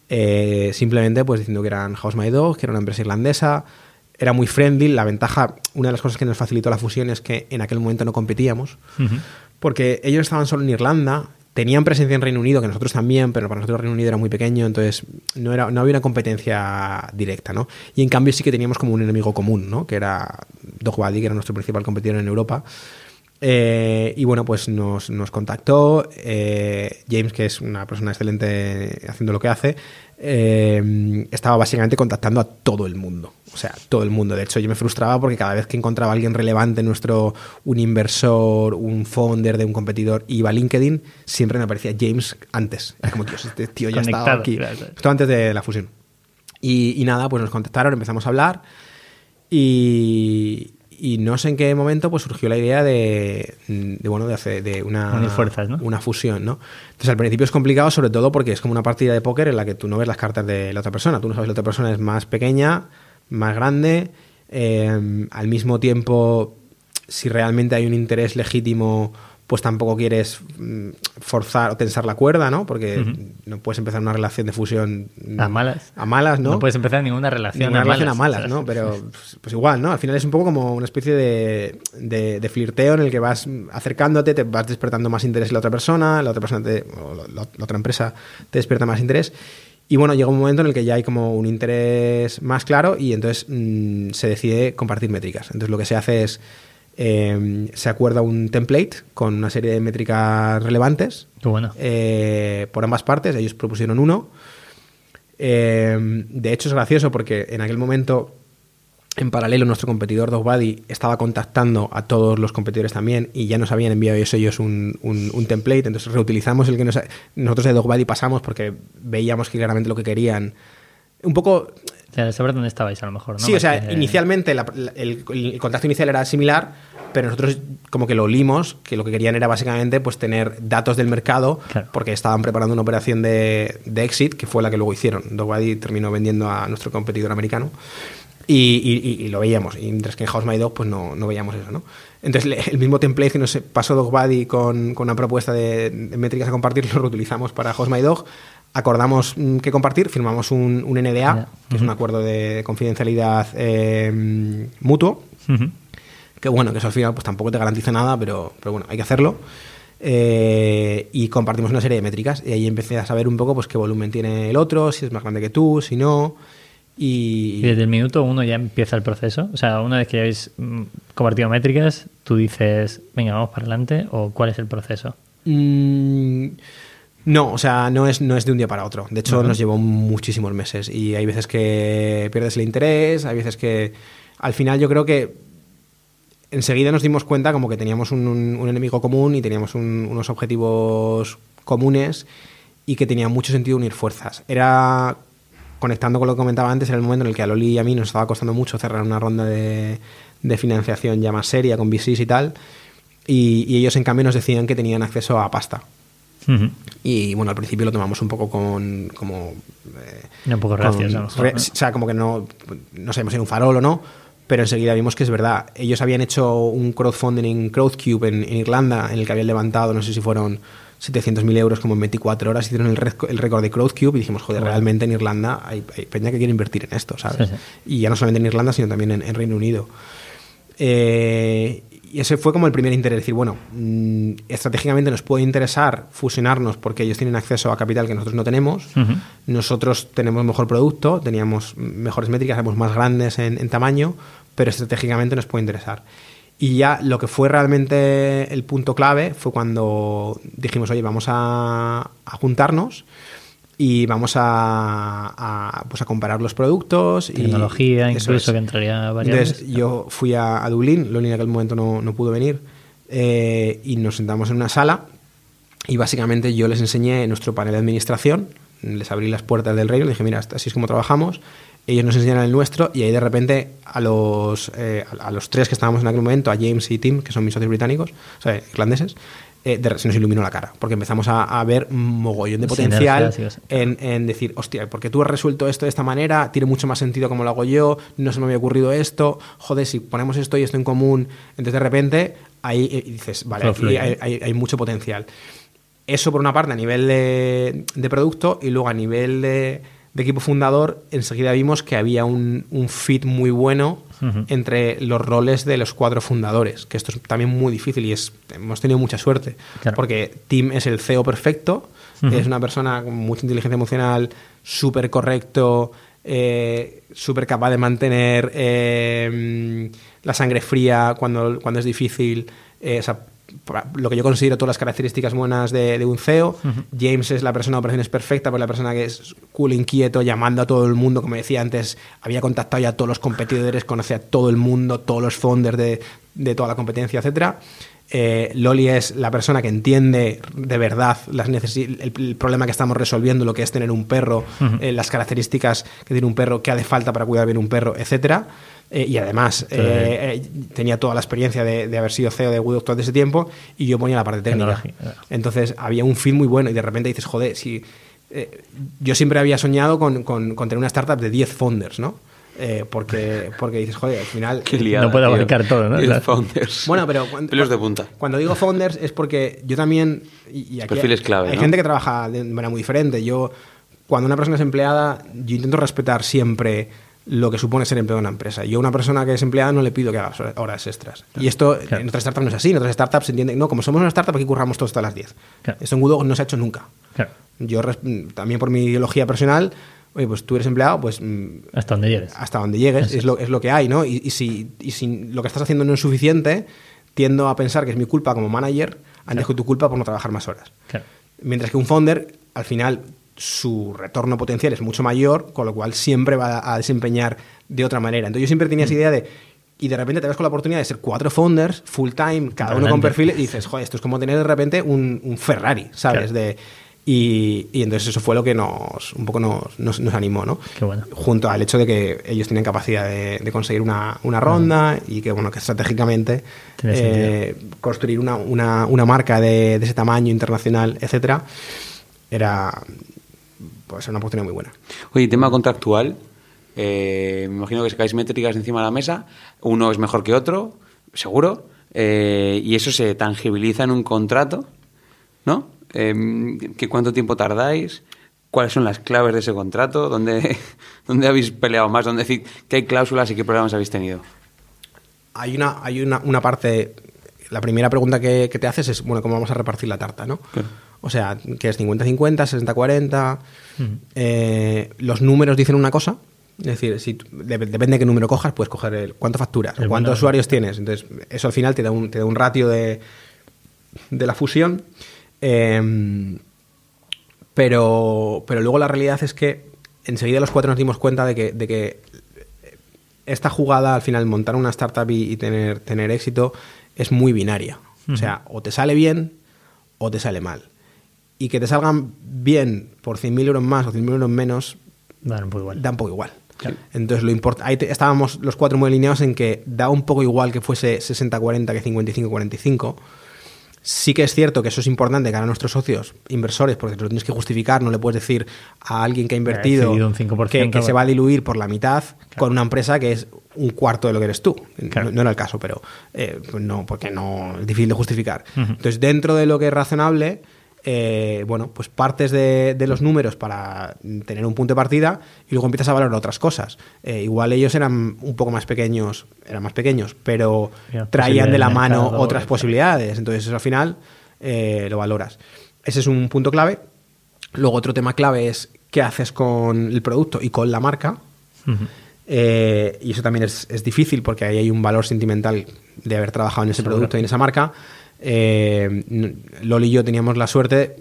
eh, simplemente pues diciendo que eran House My Dog, que era una empresa irlandesa, era muy friendly. La ventaja, una de las cosas que nos facilitó la fusión es que en aquel momento no competíamos, porque ellos estaban solo en Irlanda Tenían presencia en Reino Unido, que nosotros también, pero para nosotros Reino Unido era muy pequeño, entonces no, era, no había una competencia directa, ¿no? Y en cambio sí que teníamos como un enemigo común, ¿no? Que era Dogwadi, que era nuestro principal competidor en Europa. Eh, y bueno, pues nos, nos contactó eh, James, que es una persona excelente haciendo lo que hace, eh, estaba básicamente contactando a todo el mundo. O sea, todo el mundo. De hecho, yo me frustraba porque cada vez que encontraba a alguien relevante, nuestro, un inversor, un founder de un competidor, iba a LinkedIn, siempre me aparecía James antes. Era como, Dios, este tío ya estaba aquí. Esto antes de la fusión. Y, y nada, pues nos contactaron, empezamos a hablar. Y, y no sé en qué momento pues surgió la idea de, bueno de hacer de una
fuerzas,
una fusión no entonces al principio es complicado sobre todo porque es como una partida de póker en la que tú no ves las cartas de la otra persona. Tú no sabes si la otra persona es más pequeña más grande eh, al mismo tiempo si realmente hay un interés legítimo pues tampoco quieres mm, forzar o tensar la cuerda, ¿no? Porque no puedes empezar una relación de fusión
a malas.
A malas, ¿no?
No puedes empezar ninguna relación
ninguna a relación a malas, ¿no? Pero pues, pues, igual, ¿no? Al final es un poco como una especie de, de, flirteo en el que vas acercándote, te vas despertando más interés en la otra persona, la otra persona te, o la, otra empresa te despierta más interés. Y bueno, llega un momento en el que ya hay como un interés más claro y entonces mm, se decide compartir métricas. Entonces lo que se hace es eh, se acuerda un template con una serie de métricas relevantes eh, por ambas partes. Ellos propusieron uno. Eh, de hecho, es gracioso porque en aquel momento, en paralelo, nuestro competidor DogBuddy estaba contactando a todos los competidores también y ya nos habían enviado ellos un, un, template. Entonces, reutilizamos el que nosotros de DogBuddy pasamos porque veíamos que claramente lo que querían. Un poco
saber dónde estabais a lo mejor,
Sí, o sea, inicialmente el, contacto inicial era similar, pero nosotros como que lo olimos, que lo que querían era básicamente pues tener datos del mercado, porque estaban preparando una operación de, exit, que fue la que luego hicieron. Dogwadi terminó vendiendo a nuestro competidor americano. Y, lo veíamos, y mientras que en House My Dog pues no, no veíamos eso, ¿no? Entonces el mismo template que nos pasó DogBuddy con, con una propuesta de, métricas a compartir <laughs> lo reutilizamos para House My Dog acordamos mm, que compartir, firmamos un, NDA, que es un acuerdo de confidencialidad eh, mutuo, que bueno, que eso al final pues tampoco te garantiza nada, pero, pero bueno, hay que hacerlo. Eh, y compartimos una serie de métricas y ahí empecé a saber un poco pues qué volumen tiene el otro, si es más grande que tú, si no. Y...
desde el minuto uno ya empieza el proceso. O sea, una vez que habéis mm, compartido métricas, tú dices, venga, vamos para adelante, o cuál es el proceso?
Mm, no, o sea, no es, no es de un día para otro. De hecho, nos llevó muchísimos meses y hay veces que pierdes el interés, hay veces que al final yo creo que enseguida nos dimos cuenta como que teníamos un, enemigo común y teníamos unos objetivos comunes y que tenía mucho sentido unir fuerzas. Era, conectando con lo que comentaba antes, era el momento en el que a Loli y a mí nos estaba costando mucho cerrar una ronda de, financiación ya más seria con VCs y tal, y, ellos en cambio nos decían que tenían acceso a pasta. Y bueno, al principio lo tomamos un poco con. como.
Eh, un poco reacios,
O sea, como que no, no sabemos si era un farol o no, pero enseguida vimos que es verdad. Ellos habían hecho un crowdfunding en Crowdcube en, en Irlanda, en el que habían levantado, no sé si fueron 700.000 euros como en 24 horas, hicieron el, el récord de Crowdcube y dijimos, joder, realmente en Irlanda hay, peña que quiere invertir en esto, ¿sabes? Y ya no solamente en Irlanda, sino también en, Reino Unido. Eh, y ese fue como el primer interés, decir, bueno, mm, estratégicamente nos puede interesar fusionarnos porque ellos tienen acceso a capital que nosotros no tenemos, nosotros tenemos mejor producto, teníamos mejores métricas, éramos más grandes en, en tamaño, pero estratégicamente nos puede interesar. Y ya lo que fue realmente el punto clave fue cuando dijimos, oye, vamos a, juntarnos y vamos a, pues a comparar los productos.
Tecnología, y incluso que entraría variables.
Entonces, yo fui a, Dublín, Loni en aquel momento no, no pudo venir, eh, y nos sentamos en una sala y básicamente yo les enseñé nuestro panel de administración, les abrí las puertas del reino, les dije, mira, así es como trabajamos, ellos nos enseñan el nuestro y ahí de repente a los, eh, a los tres que estábamos en aquel momento, a James y Tim, que son mis socios británicos, o sea, irlandeses, eh, se nos iluminó la cara, porque empezamos a, a ver mogollón de potencial en, en, decir, hostia, porque tú has resuelto esto de esta manera, tiene mucho más sentido como lo hago yo, no se me había ocurrido esto, joder, si ponemos esto y esto en común, entonces de repente ahí eh, dices, vale, aquí hay, hay, hay, mucho potencial. Eso por una parte a nivel de, de producto y luego a nivel de de equipo fundador, enseguida vimos que había un, fit muy bueno entre los roles de los cuatro fundadores, que esto es también muy difícil y es, hemos tenido mucha suerte, porque Tim es el CEO perfecto, es una persona con mucha inteligencia emocional, súper correcto, eh, súper capaz de mantener eh, la sangre fría cuando, cuando es difícil, eh, lo que yo considero todas las características buenas de, un CEO. James es la persona de operaciones perfecta, pues la persona que es cool, inquieto, llamando a todo el mundo, como decía antes, había contactado ya a todos los competidores, conoce a todo el mundo, todos los founders de, toda la competencia, etcétera. Eh, Loli es la persona que entiende de verdad las el, problema que estamos resolviendo, lo que es tener un perro, eh, las características que tiene un perro, qué hace falta para cuidar bien un perro, etcétera. Eh, y además eh, eh, tenía toda la experiencia de, haber sido CEO de Woodstock todo ese tiempo y yo ponía la parte técnica. Entonces había un film muy bueno y de repente dices, joder, si yo siempre había soñado con, con, tener una startup de 10 founders, ¿no? porque, <laughs> porque dices, joder, al final...
no puede abarcar todo, ¿no?
10 founders.
Bueno, pero... Cuando, <laughs>
de punta.
Cuando digo founders es porque yo también... Y, aquí Perfiles clave, Hay gente que trabaja de manera muy diferente. Yo, cuando una persona es empleada, yo intento respetar siempre lo que supone ser empleado en una empresa. Yo a una persona que es empleada no le pido que haga horas extras. Y esto en otras startups no es así. En otras startups se entiende, no, como somos una startup aquí curramos todos hasta las 10. Esto en Google no se ha hecho nunca. Yo también por mi ideología personal, oye, pues tú eres empleado, pues... Mm,
hasta donde llegues.
Hasta donde llegues, es lo, es lo que hay, ¿no? Y, si, y si lo que estás haciendo no es suficiente, tiendo a pensar que es mi culpa como manager antes que tu culpa por no trabajar más horas. Mientras que un founder, al final, su retorno potencial es mucho mayor, con lo cual siempre va a desempeñar de otra manera. Entonces yo siempre tenía esa idea de, y de repente te ves con la oportunidad de ser cuatro founders, full time, cada uno con perfil, y dices, joder, esto es como tener de repente un, Ferrari, ¿sabes? De, y, entonces eso fue lo que nos un poco nos, nos, animó, ¿no? Junto al hecho de que ellos tienen capacidad de, conseguir una, ronda y que, bueno, que estratégicamente eh, construir una, una, marca de, de, ese tamaño internacional, etcétera, era ser una oportunidad muy buena.
Oye, tema contractual, eh, me imagino que sacáis métricas encima de la mesa, uno es mejor que otro, seguro, eh, y eso se tangibiliza en un contrato, ¿no? Em, ¿qué, ¿Cuánto tiempo tardáis? ¿Cuáles son las claves de ese contrato? ¿Dónde, <laughs> dónde habéis peleado más? ¿Dónde, ¿Qué cláusulas y qué problemas habéis tenido?
Hay una, hay una, una parte, la primera pregunta que, te haces es, bueno, ¿cómo vamos a repartir la tarta, no? O sea, que es 50-50, 60-40. Eh, los números dicen una cosa, Es decir, si, depende de qué número cojas, puedes coger el cuánto facturas, o cuántos usuarios tienes. Entonces, eso al final te da un, te da un ratio de, de la fusión. Em, pero, pero luego la realidad es que enseguida los cuatro nos dimos cuenta de que, de que esta jugada, al final, montar una startup y, tener, tener éxito, es muy binaria. O sea, o te sale bien o te sale mal. Y que te salgan bien por 100.000 euros más o 100.000 euros menos,
da un poco igual.
Da un poco igual. Entonces, lo importa ahí estábamos los cuatro muy alineados en que da un poco igual que fuese 60-40 que 55-45 Sí que es cierto que eso es importante cara a nuestros socios, inversores, porque te lo tienes que justificar, no le puedes decir a alguien que ha invertido
un 5%,
que, que se va a diluir por la mitad con una empresa que es un cuarto de lo que eres tú. No, era el caso, pero eh, pues no, porque no es difícil de justificar. Entonces, dentro de lo que es razonable, eh, bueno, pues partes de, los números para tener un punto de partida y luego empiezas a valorar otras cosas. Eh, igual ellos eran un poco más pequeños, eran más pequeños, pero traían de la mano otras posibilidades. Entonces eso al final eh, lo valoras. Ese es un punto clave. Luego otro tema clave es qué haces con el producto y con la marca. y eso también es, difícil porque ahí hay un valor sentimental de haber trabajado en ese producto y en esa marca eh, Loli y yo teníamos la suerte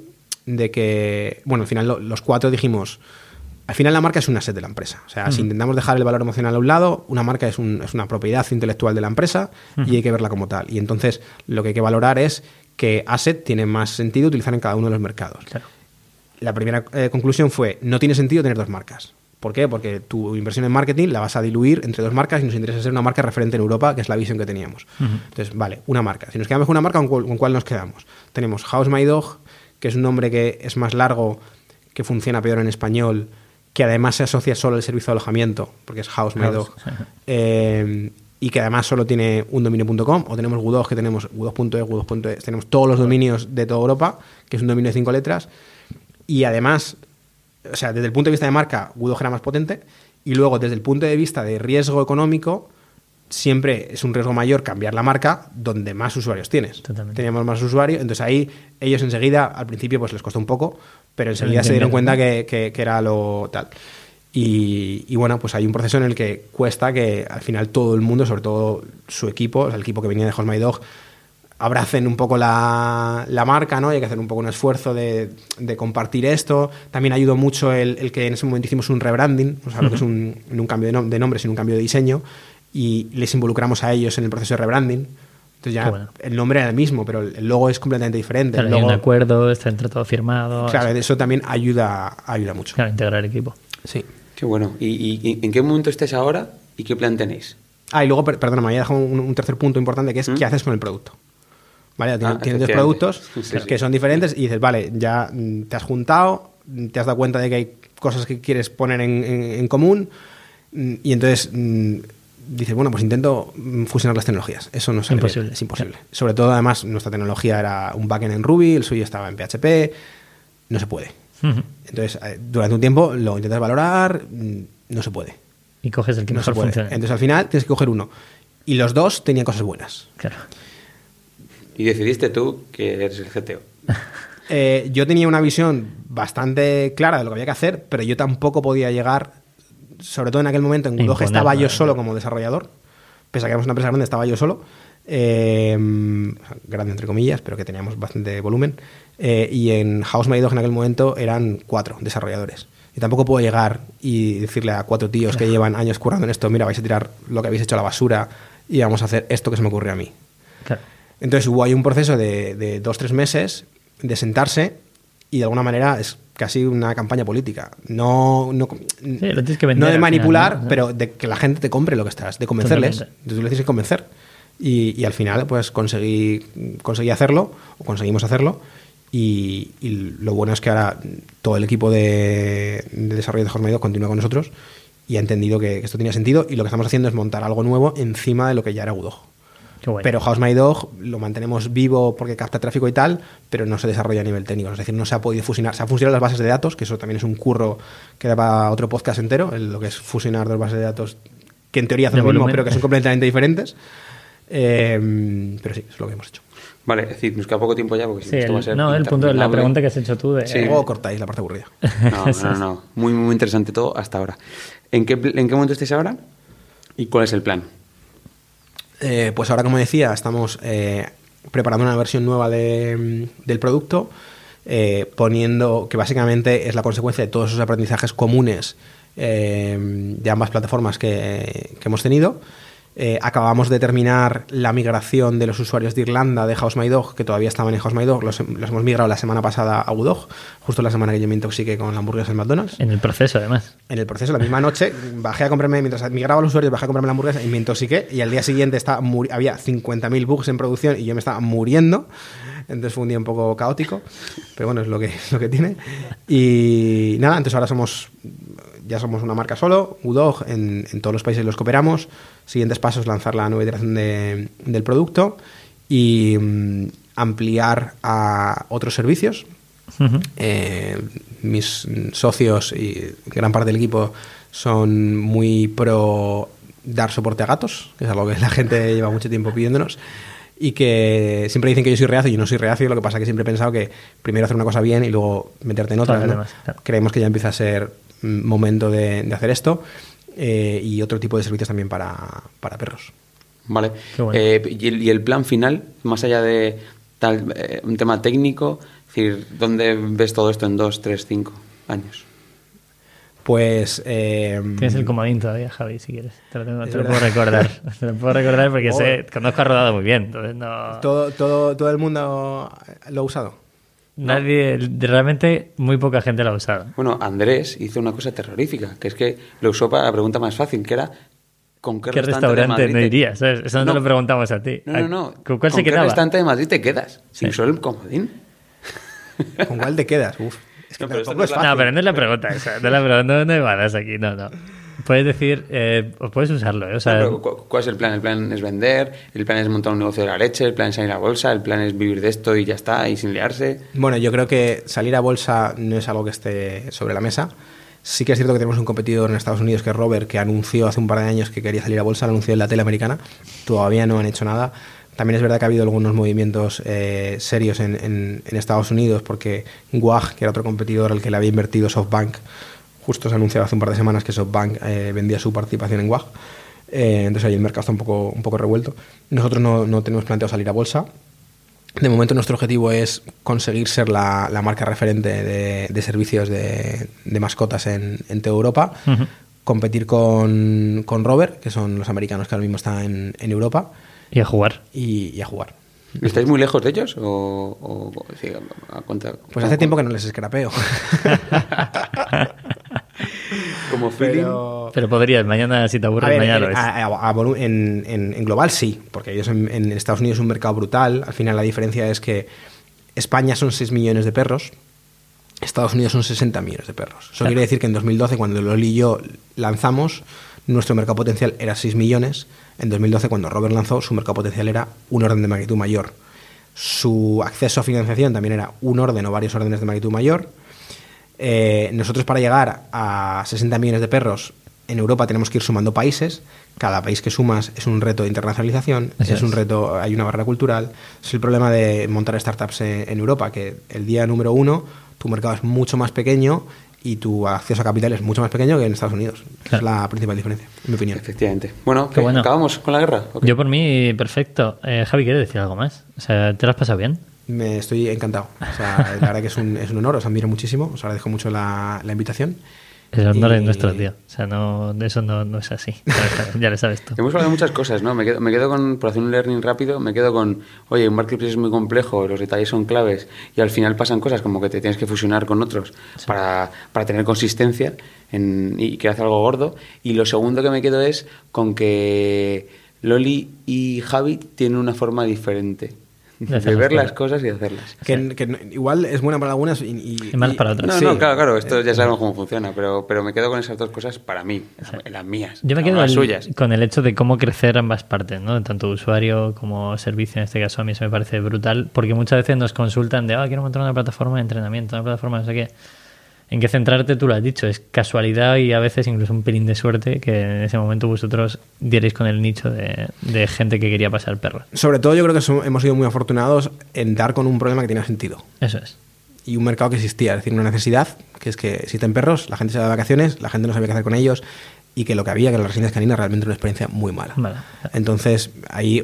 de que, bueno, al final los cuatro dijimos, al final la marca es un asset de la empresa. O sea, si intentamos dejar el valor emocional a un lado, una marca es, una propiedad intelectual de la empresa y hay que verla como tal. Y entonces lo que hay que valorar es que asset tiene más sentido utilizar en cada uno de los mercados. La primera eh, conclusión fue, no tiene sentido tener dos marcas. ¿Por qué? Porque tu inversión en marketing la vas a diluir entre dos marcas y nos interesa ser una marca referente en Europa, que es la visión que teníamos. Entonces, vale, una marca. Si nos quedamos con una marca, ¿con cuál, nos quedamos? Tenemos House My Dog, que es un nombre que es más largo, que funciona peor en español, que además se asocia solo al servicio de alojamiento, porque es House My Dog. Eh, y que además solo tiene un dominio.com, o tenemos Gudog, que tenemos Gudog.e, Gudog.es, tenemos todos los dominios de toda Europa, que es un dominio de cinco letras, y además o sea, desde el punto de vista de marca, Gudog era más potente. Y luego, desde el punto de vista de riesgo económico, siempre es un riesgo mayor cambiar la marca donde más usuarios tienes. Teníamos más usuarios, entonces ahí ellos enseguida, al principio pues les costó un poco, pero enseguida se dieron cuenta que, que, era lo tal. Y, bueno, pues hay un proceso en el que cuesta que al final todo el mundo, sobre todo su equipo, el equipo que venía de Hold My Dog, abracen un poco la, marca, ¿no? hay que hacer un poco un esfuerzo de, compartir esto. También ayudó mucho el, que en ese momento hicimos un rebranding, o sea, lo que es un, un cambio de, nombre, sino un cambio de diseño, y les involucramos a ellos en el proceso de rebranding. Entonces ya el nombre era el mismo, pero el logo es completamente diferente.
Claro, hay un acuerdo, está entre todo firmado.
Claro, eso también ayuda, ayuda mucho.
Claro, integrar el equipo.
Sí.
Qué bueno. ¿Y, en qué momento estés ahora y qué plan tenéis?
Ah, y luego, perdona, me había dejado un, tercer punto importante que es ¿Mm? qué haces con el producto. ¿Vale? Tienes, ah, dos productos que son diferentes y dices, vale, ya mm, te has juntado, te has dado cuenta de que hay cosas que quieres poner en, común mm, y entonces mm, dices, bueno, pues intento fusionar las tecnologías. Eso no es imposible. Es imposible. Sobre todo, además, nuestra tecnología era un backend en Ruby, el suyo estaba en PHP, no se puede. Entonces, eh, durante un tiempo lo intentas valorar, no se puede.
Y coges el que no mejor funciona.
Entonces, al final tienes que coger uno. Y los dos tenían cosas buenas.
Claro.
Y decidiste tú que eres el GTO. <laughs>
Eh, yo tenía una visión bastante clara de lo que había que hacer, pero yo tampoco podía llegar, sobre todo en aquel momento en Google estaba yo solo como desarrollador, pese a que éramos una empresa grande, estaba yo solo, eh, grande entre comillas, pero que teníamos bastante volumen, eh, y en House My en aquel momento eran cuatro desarrolladores. Y tampoco puedo llegar y decirle a cuatro tíos que llevan años currando en esto, mira, vais a tirar lo que habéis hecho a la basura y vamos a hacer esto que se me ocurrió a mí. Claro. Entonces hubo ahí un proceso de, de dos, tres meses de sentarse y de alguna manera es casi una campaña política. No, no, no de manipular, pero de que la gente te compre lo que estás, de convencerles. Tú le tienes que convencer. Y, y, al final, pues conseguí, conseguí hacerlo, o conseguimos hacerlo. Y, lo bueno es que ahora todo el equipo de, desarrollo de Jornado continúa con nosotros y ha entendido que, esto tenía sentido. Y lo que estamos haciendo es montar algo nuevo encima de lo que ya era Pero House My Dog lo mantenemos vivo porque capta tráfico y tal, pero no se desarrolla a nivel técnico. Es decir, no se ha podido fusionar. Se han fusionado las bases de datos, que eso también es un curro que da para otro podcast entero, lo que es fusionar dos bases de datos que en teoría hacen lo mismo, pero que son completamente diferentes. Eh, pero sí, es lo que hemos hecho.
Vale, es decir, nos queda poco tiempo ya porque
sí, esto va a ser. No, el punto, la pregunta que has hecho tú de.
Sí. Luego cortáis la parte aburrida. <laughs>
No, no, no, Muy, muy interesante todo hasta ahora. ¿En qué, ¿En qué momento estáis ahora? ¿Y cuál es el plan?
Eh, pues ahora, como decía, estamos eh, preparando una versión nueva de- del producto, eh, poniendo que básicamente es la consecuencia de todos esos aprendizajes comunes de ambas plataformas que hemos tenido. Eh, acabamos de terminar la migración de los usuarios de Irlanda de House My Dog, que todavía estaban en House My Dog, los, los hemos migrado la semana pasada a Udog, justo la semana que yo me intoxiqué con la hamburguesa en McDonald's.
En el proceso, además.
En el proceso, la misma noche, bajé a comprarme, mientras migraba a los usuarios, bajé a comprarme la hamburguesa y me intoxiqué. Y al día siguiente estaba había 50.000 bugs en producción y yo me estaba muriendo. Entonces fue un día un poco caótico, pero bueno, es lo que, <laughs> lo que tiene. Y nada, entonces ahora somos, ya somos una marca solo, Udog, en, en todos los países en los que operamos. Siguientes pasos, lanzar la nueva iteración de- del producto y mm, ampliar a otros servicios, eh, mis socios y gran parte del equipo son muy pro dar soporte a gatos, que es algo que la gente lleva mucho tiempo pidiéndonos. Y que siempre dicen que yo soy reacio y yo no soy reacio, lo que pasa es que siempre he pensado que primero hacer una cosa bien y luego meterte en otra.
Claro,
¿no?
además, claro.
Creemos que ya empieza a ser momento de, de hacer esto eh, y otro tipo de servicios también para, para perros.
Vale.
Bueno.
Eh, y, el, y el plan final, más allá de tal, eh, un tema técnico, es decir, ¿dónde ves todo esto en dos, tres, cinco años?
Pues. eh,
Tienes el comodín todavía, Javi, si quieres. Te lo, tengo- te lo puedo recordar. <laughs> Te lo puedo recordar porque sé,
Joder.
conozco a Rodado muy bien. Entonces no.
todo, todo, todo el mundo lo ha usado.
Nadie, realmente muy poca gente lo ha usado.
Bueno, Andrés hizo una cosa terrorífica, que es que lo usó para la pregunta más fácil, que era ¿con qué,
¿Qué
restaurante,
no irías? ¿sabes? Eso no, te lo preguntamos a ti.
No, no, no.
¿Con cuál se
qué
quedaba?
restaurante de Madrid te quedas?
Sí.
Si usó el comodín.
¿Con cuál te quedas? Uf. Es que
No, pero
es fácil.
No, pero no es la pregunta esa. No, es la pregunta, no, no evadas aquí, no, no. Puedes decir, eh, puedes usarlo, ¿eh? O sea,
No, pero cu- ¿Cuál es el plan? El plan es vender, el plan es montar un negocio de la leche, el plan es salir a bolsa, el plan es vivir de esto y ya está, y sin liarse.
Bueno, yo creo que salir a bolsa no es algo que esté sobre la mesa. Sí que es cierto que tenemos un competidor en Estados Unidos que es Robert, que anunció hace un par de años que quería salir a bolsa, lo anunció en la tele americana. Todavía no han hecho nada. También es verdad que ha habido algunos movimientos eh, serios en, en- en Estados Unidos, porque Guag, que era otro competidor al que le había invertido SoftBank, justo se ha anunciado hace un par de semanas que SoftBank eh, vendía su participación en Guag. Eh, entonces ahí el mercado está un poco, un poco revuelto. Nosotros no, no tenemos planteado salir a bolsa. De momento nuestro objetivo es conseguir ser la, la marca referente de, de servicios de, de mascotas en, en toda Europa,
Ujú.
competir con, con Rover, que son los americanos que ahora mismo están en, en Europa,
y a jugar.
y, y a jugar.
¿Estáis muy lejos de ellos? ¿O, o- sí, a- cuenta-
Pues hace tiempo que no les escrapeo. <laughs> <laughs>
Como feeling.
Pero,
Pero podrías, mañana si te
A
aburres,
ver,
mañana
en,
lo ves.
a- a- a volu- en- en- en global sí, porque ellos en, en Estados Unidos es un mercado brutal. Al final la diferencia es que España son 6 millones de perros, Estados Unidos son 60 millones de perros. Eso
Claro.
quiere decir que en 2012, cuando Loli y yo lanzamos, nuestro mercado potencial era 6 millones. En 2012, cuando Robert lanzó, su mercado potencial era un orden de magnitud mayor. Su acceso a financiación también era un orden o varios órdenes de magnitud mayor. Eh, nosotros para llegar a 60 millones de perros en Europa tenemos que ir sumando países. Cada país que sumas es un reto de internacionalización,
Eso
es, un
es.
reto, hay una barrera cultural. Es el problema de montar startups en, en Europa, que el día número uno tu mercado es mucho más pequeño y tu acceso a capital es mucho más pequeño que en Estados Unidos. Esa
Claro.
Es la principal diferencia, en mi opinión.
Efectivamente. Bueno,
Qué
¿qué?
bueno.
¿acabamos con la guerra?
Yo por mí, perfecto. Eh, Javi, ¿quieres decir algo más? O sea, ¿te lo has pasado bien?
Me estoy encantado. O sea, la verdad que es un, es un honor, os admiro muchísimo, os agradezco mucho la, la invitación.
El honor
Y-
es nuestro, tío. O sea, no, eso no, no es así. <laughs> Ya lo sabes, tú.
Hemos hablado de muchas cosas, ¿no? Me quedo, me quedo con, por hacer un learning rápido, me quedo con, oye, un marketplace es muy complejo, los detalles son claves y al final pasan cosas como que te tienes que fusionar con otros para, para tener consistencia en- y que hace algo gordo. Y lo segundo que me quedo es con que Loli y Javi tienen una forma diferente
De
ver las
cosas.
y hacerlas.
Que, igual es buena para algunas y, y-
Y malas para otras.
No,
Sí.
no, claro, claro, esto ya sabemos cómo funciona, pero, pero me quedo con esas dos cosas para mí, las, las mías,
Yo me
no
quedo
las
el-
suyas.
con el hecho de cómo crecer ambas partes, ¿no? Tanto usuario como servicio, en este caso a mí eso me parece brutal, porque muchas veces nos consultan de, ah, quiero montar una plataforma de entrenamiento, una plataforma no sé qué. En qué centrarte, tú lo has dicho, es casualidad y a veces incluso un pelín de suerte que en ese momento vosotros dierais con el nicho de, de gente que quería pasar perros.
Sobre todo yo creo que hemos sido muy afortunados en dar con un problema que tenía sentido.
Eso es.
Y un mercado que existía, es decir, una necesidad, que es que existen perros, la gente se va de vacaciones, la gente no sabe qué hacer con ellos, y que lo que había, que las resinas caninas, realmente era una experiencia muy mala.
Vale.
Entonces, ahí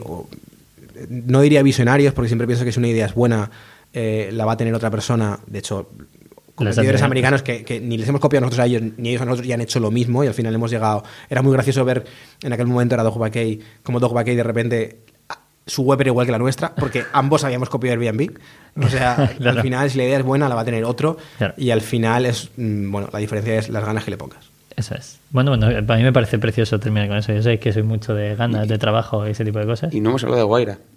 no diría visionarios, porque siempre pienso que si una idea es buena, eh, la va a tener otra persona. De hecho, competidores americanos que, que ni les hemos copiado nosotros a ellos, ni ellos a nosotros, ya han hecho lo mismo y al final hemos llegado. Era muy gracioso ver en aquel momento era Dog Bakey, como Dog Bakey de repente ah, su web era igual que la nuestra, porque <laughs> ambos habíamos copiado Airbnb. O sea, <laughs>
Claro.
al final, si la idea es buena, la va a tener otro.
Claro.
Y al final es, mm, bueno, la diferencia es las ganas que le pongas.
Eso es. Bueno, bueno, a mí me parece precioso terminar con eso. Yo sé que soy mucho de ganas, de trabajo y ese tipo de cosas.
Y no hemos hablado de Guaira. <laughs>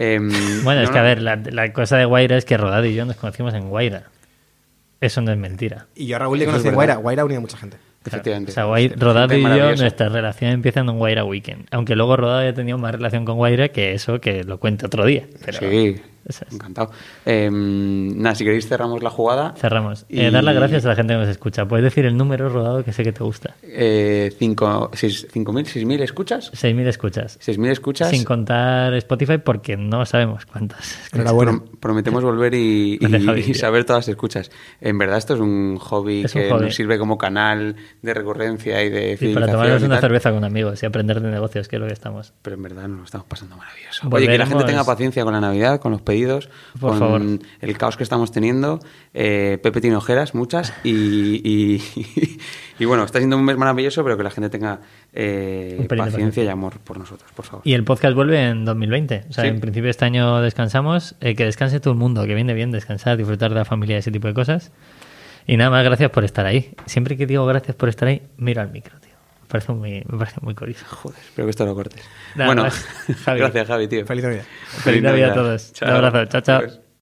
Em,
Bueno, es
no,
que a ver, la, la cosa de Guaira es que Rodado y yo nos conocimos en Guaira. Eso no es mentira.
Y yo a Raúl le conocí en. Guaira. Guaira unía a mucha gente.
Efectivamente.
O sea, Guaira- Rodado y yo, nuestra relación empieza en un Guaira Weekend. Aunque luego Rodado ya tenía más relación con Guaira que eso, que lo cuente otro día. Pero
Sí,
eso es.
encantado. Em, nada, si queréis cerramos la jugada.
Cerramos.
Y-
Eh, dar las gracias a la gente que nos escucha. Puedes decir el número rodado que sé que te gusta.
Eh, cinco, seis, cinco mil, seis mil escuchas.
6.000 escuchas.
Seis mil escuchas.
Sin contar Spotify porque no sabemos cuántas.
Enhorabuena.
Prom- prometemos volver y, <laughs> y- y saber todas las escuchas. En verdad esto es un hobby
Es un
que
hobby.
nos sirve como canal de recurrencia y de
Y para tomarnos
y
una cerveza con amigos y aprender de negocios, que es lo que estamos.
Pero en verdad nos lo estamos pasando maravilloso. Oye, que la gente
Volveremos-
tenga paciencia con la Navidad, con los pedidos,
Por
con
favor.
el caos que estamos teniendo. Eh, Pepe tiene ojeras, muchas. Y, y, <laughs> y bueno, está siendo un mes maravilloso, pero que la gente tenga eh, paciencia
paciencia.
y amor por nosotros, por favor.
Y el podcast vuelve en 2020. O sea,
Sí.
en principio este año descansamos. Eh, que descanse todo el mundo, que viene bien descansar, disfrutar de la familia y ese tipo de cosas. Y nada más, gracias por estar ahí. Siempre que digo gracias por estar ahí, miro al micro, tío. Me parece muy, me parece muy curioso.
Joder, espero que esto lo cortes.
Nada
bueno,
más. <laughs> Javi.
gracias, Javi, tío.
Feliz Navidad.
Feliz Navidad a todos. Un abrazo. Chao, chao.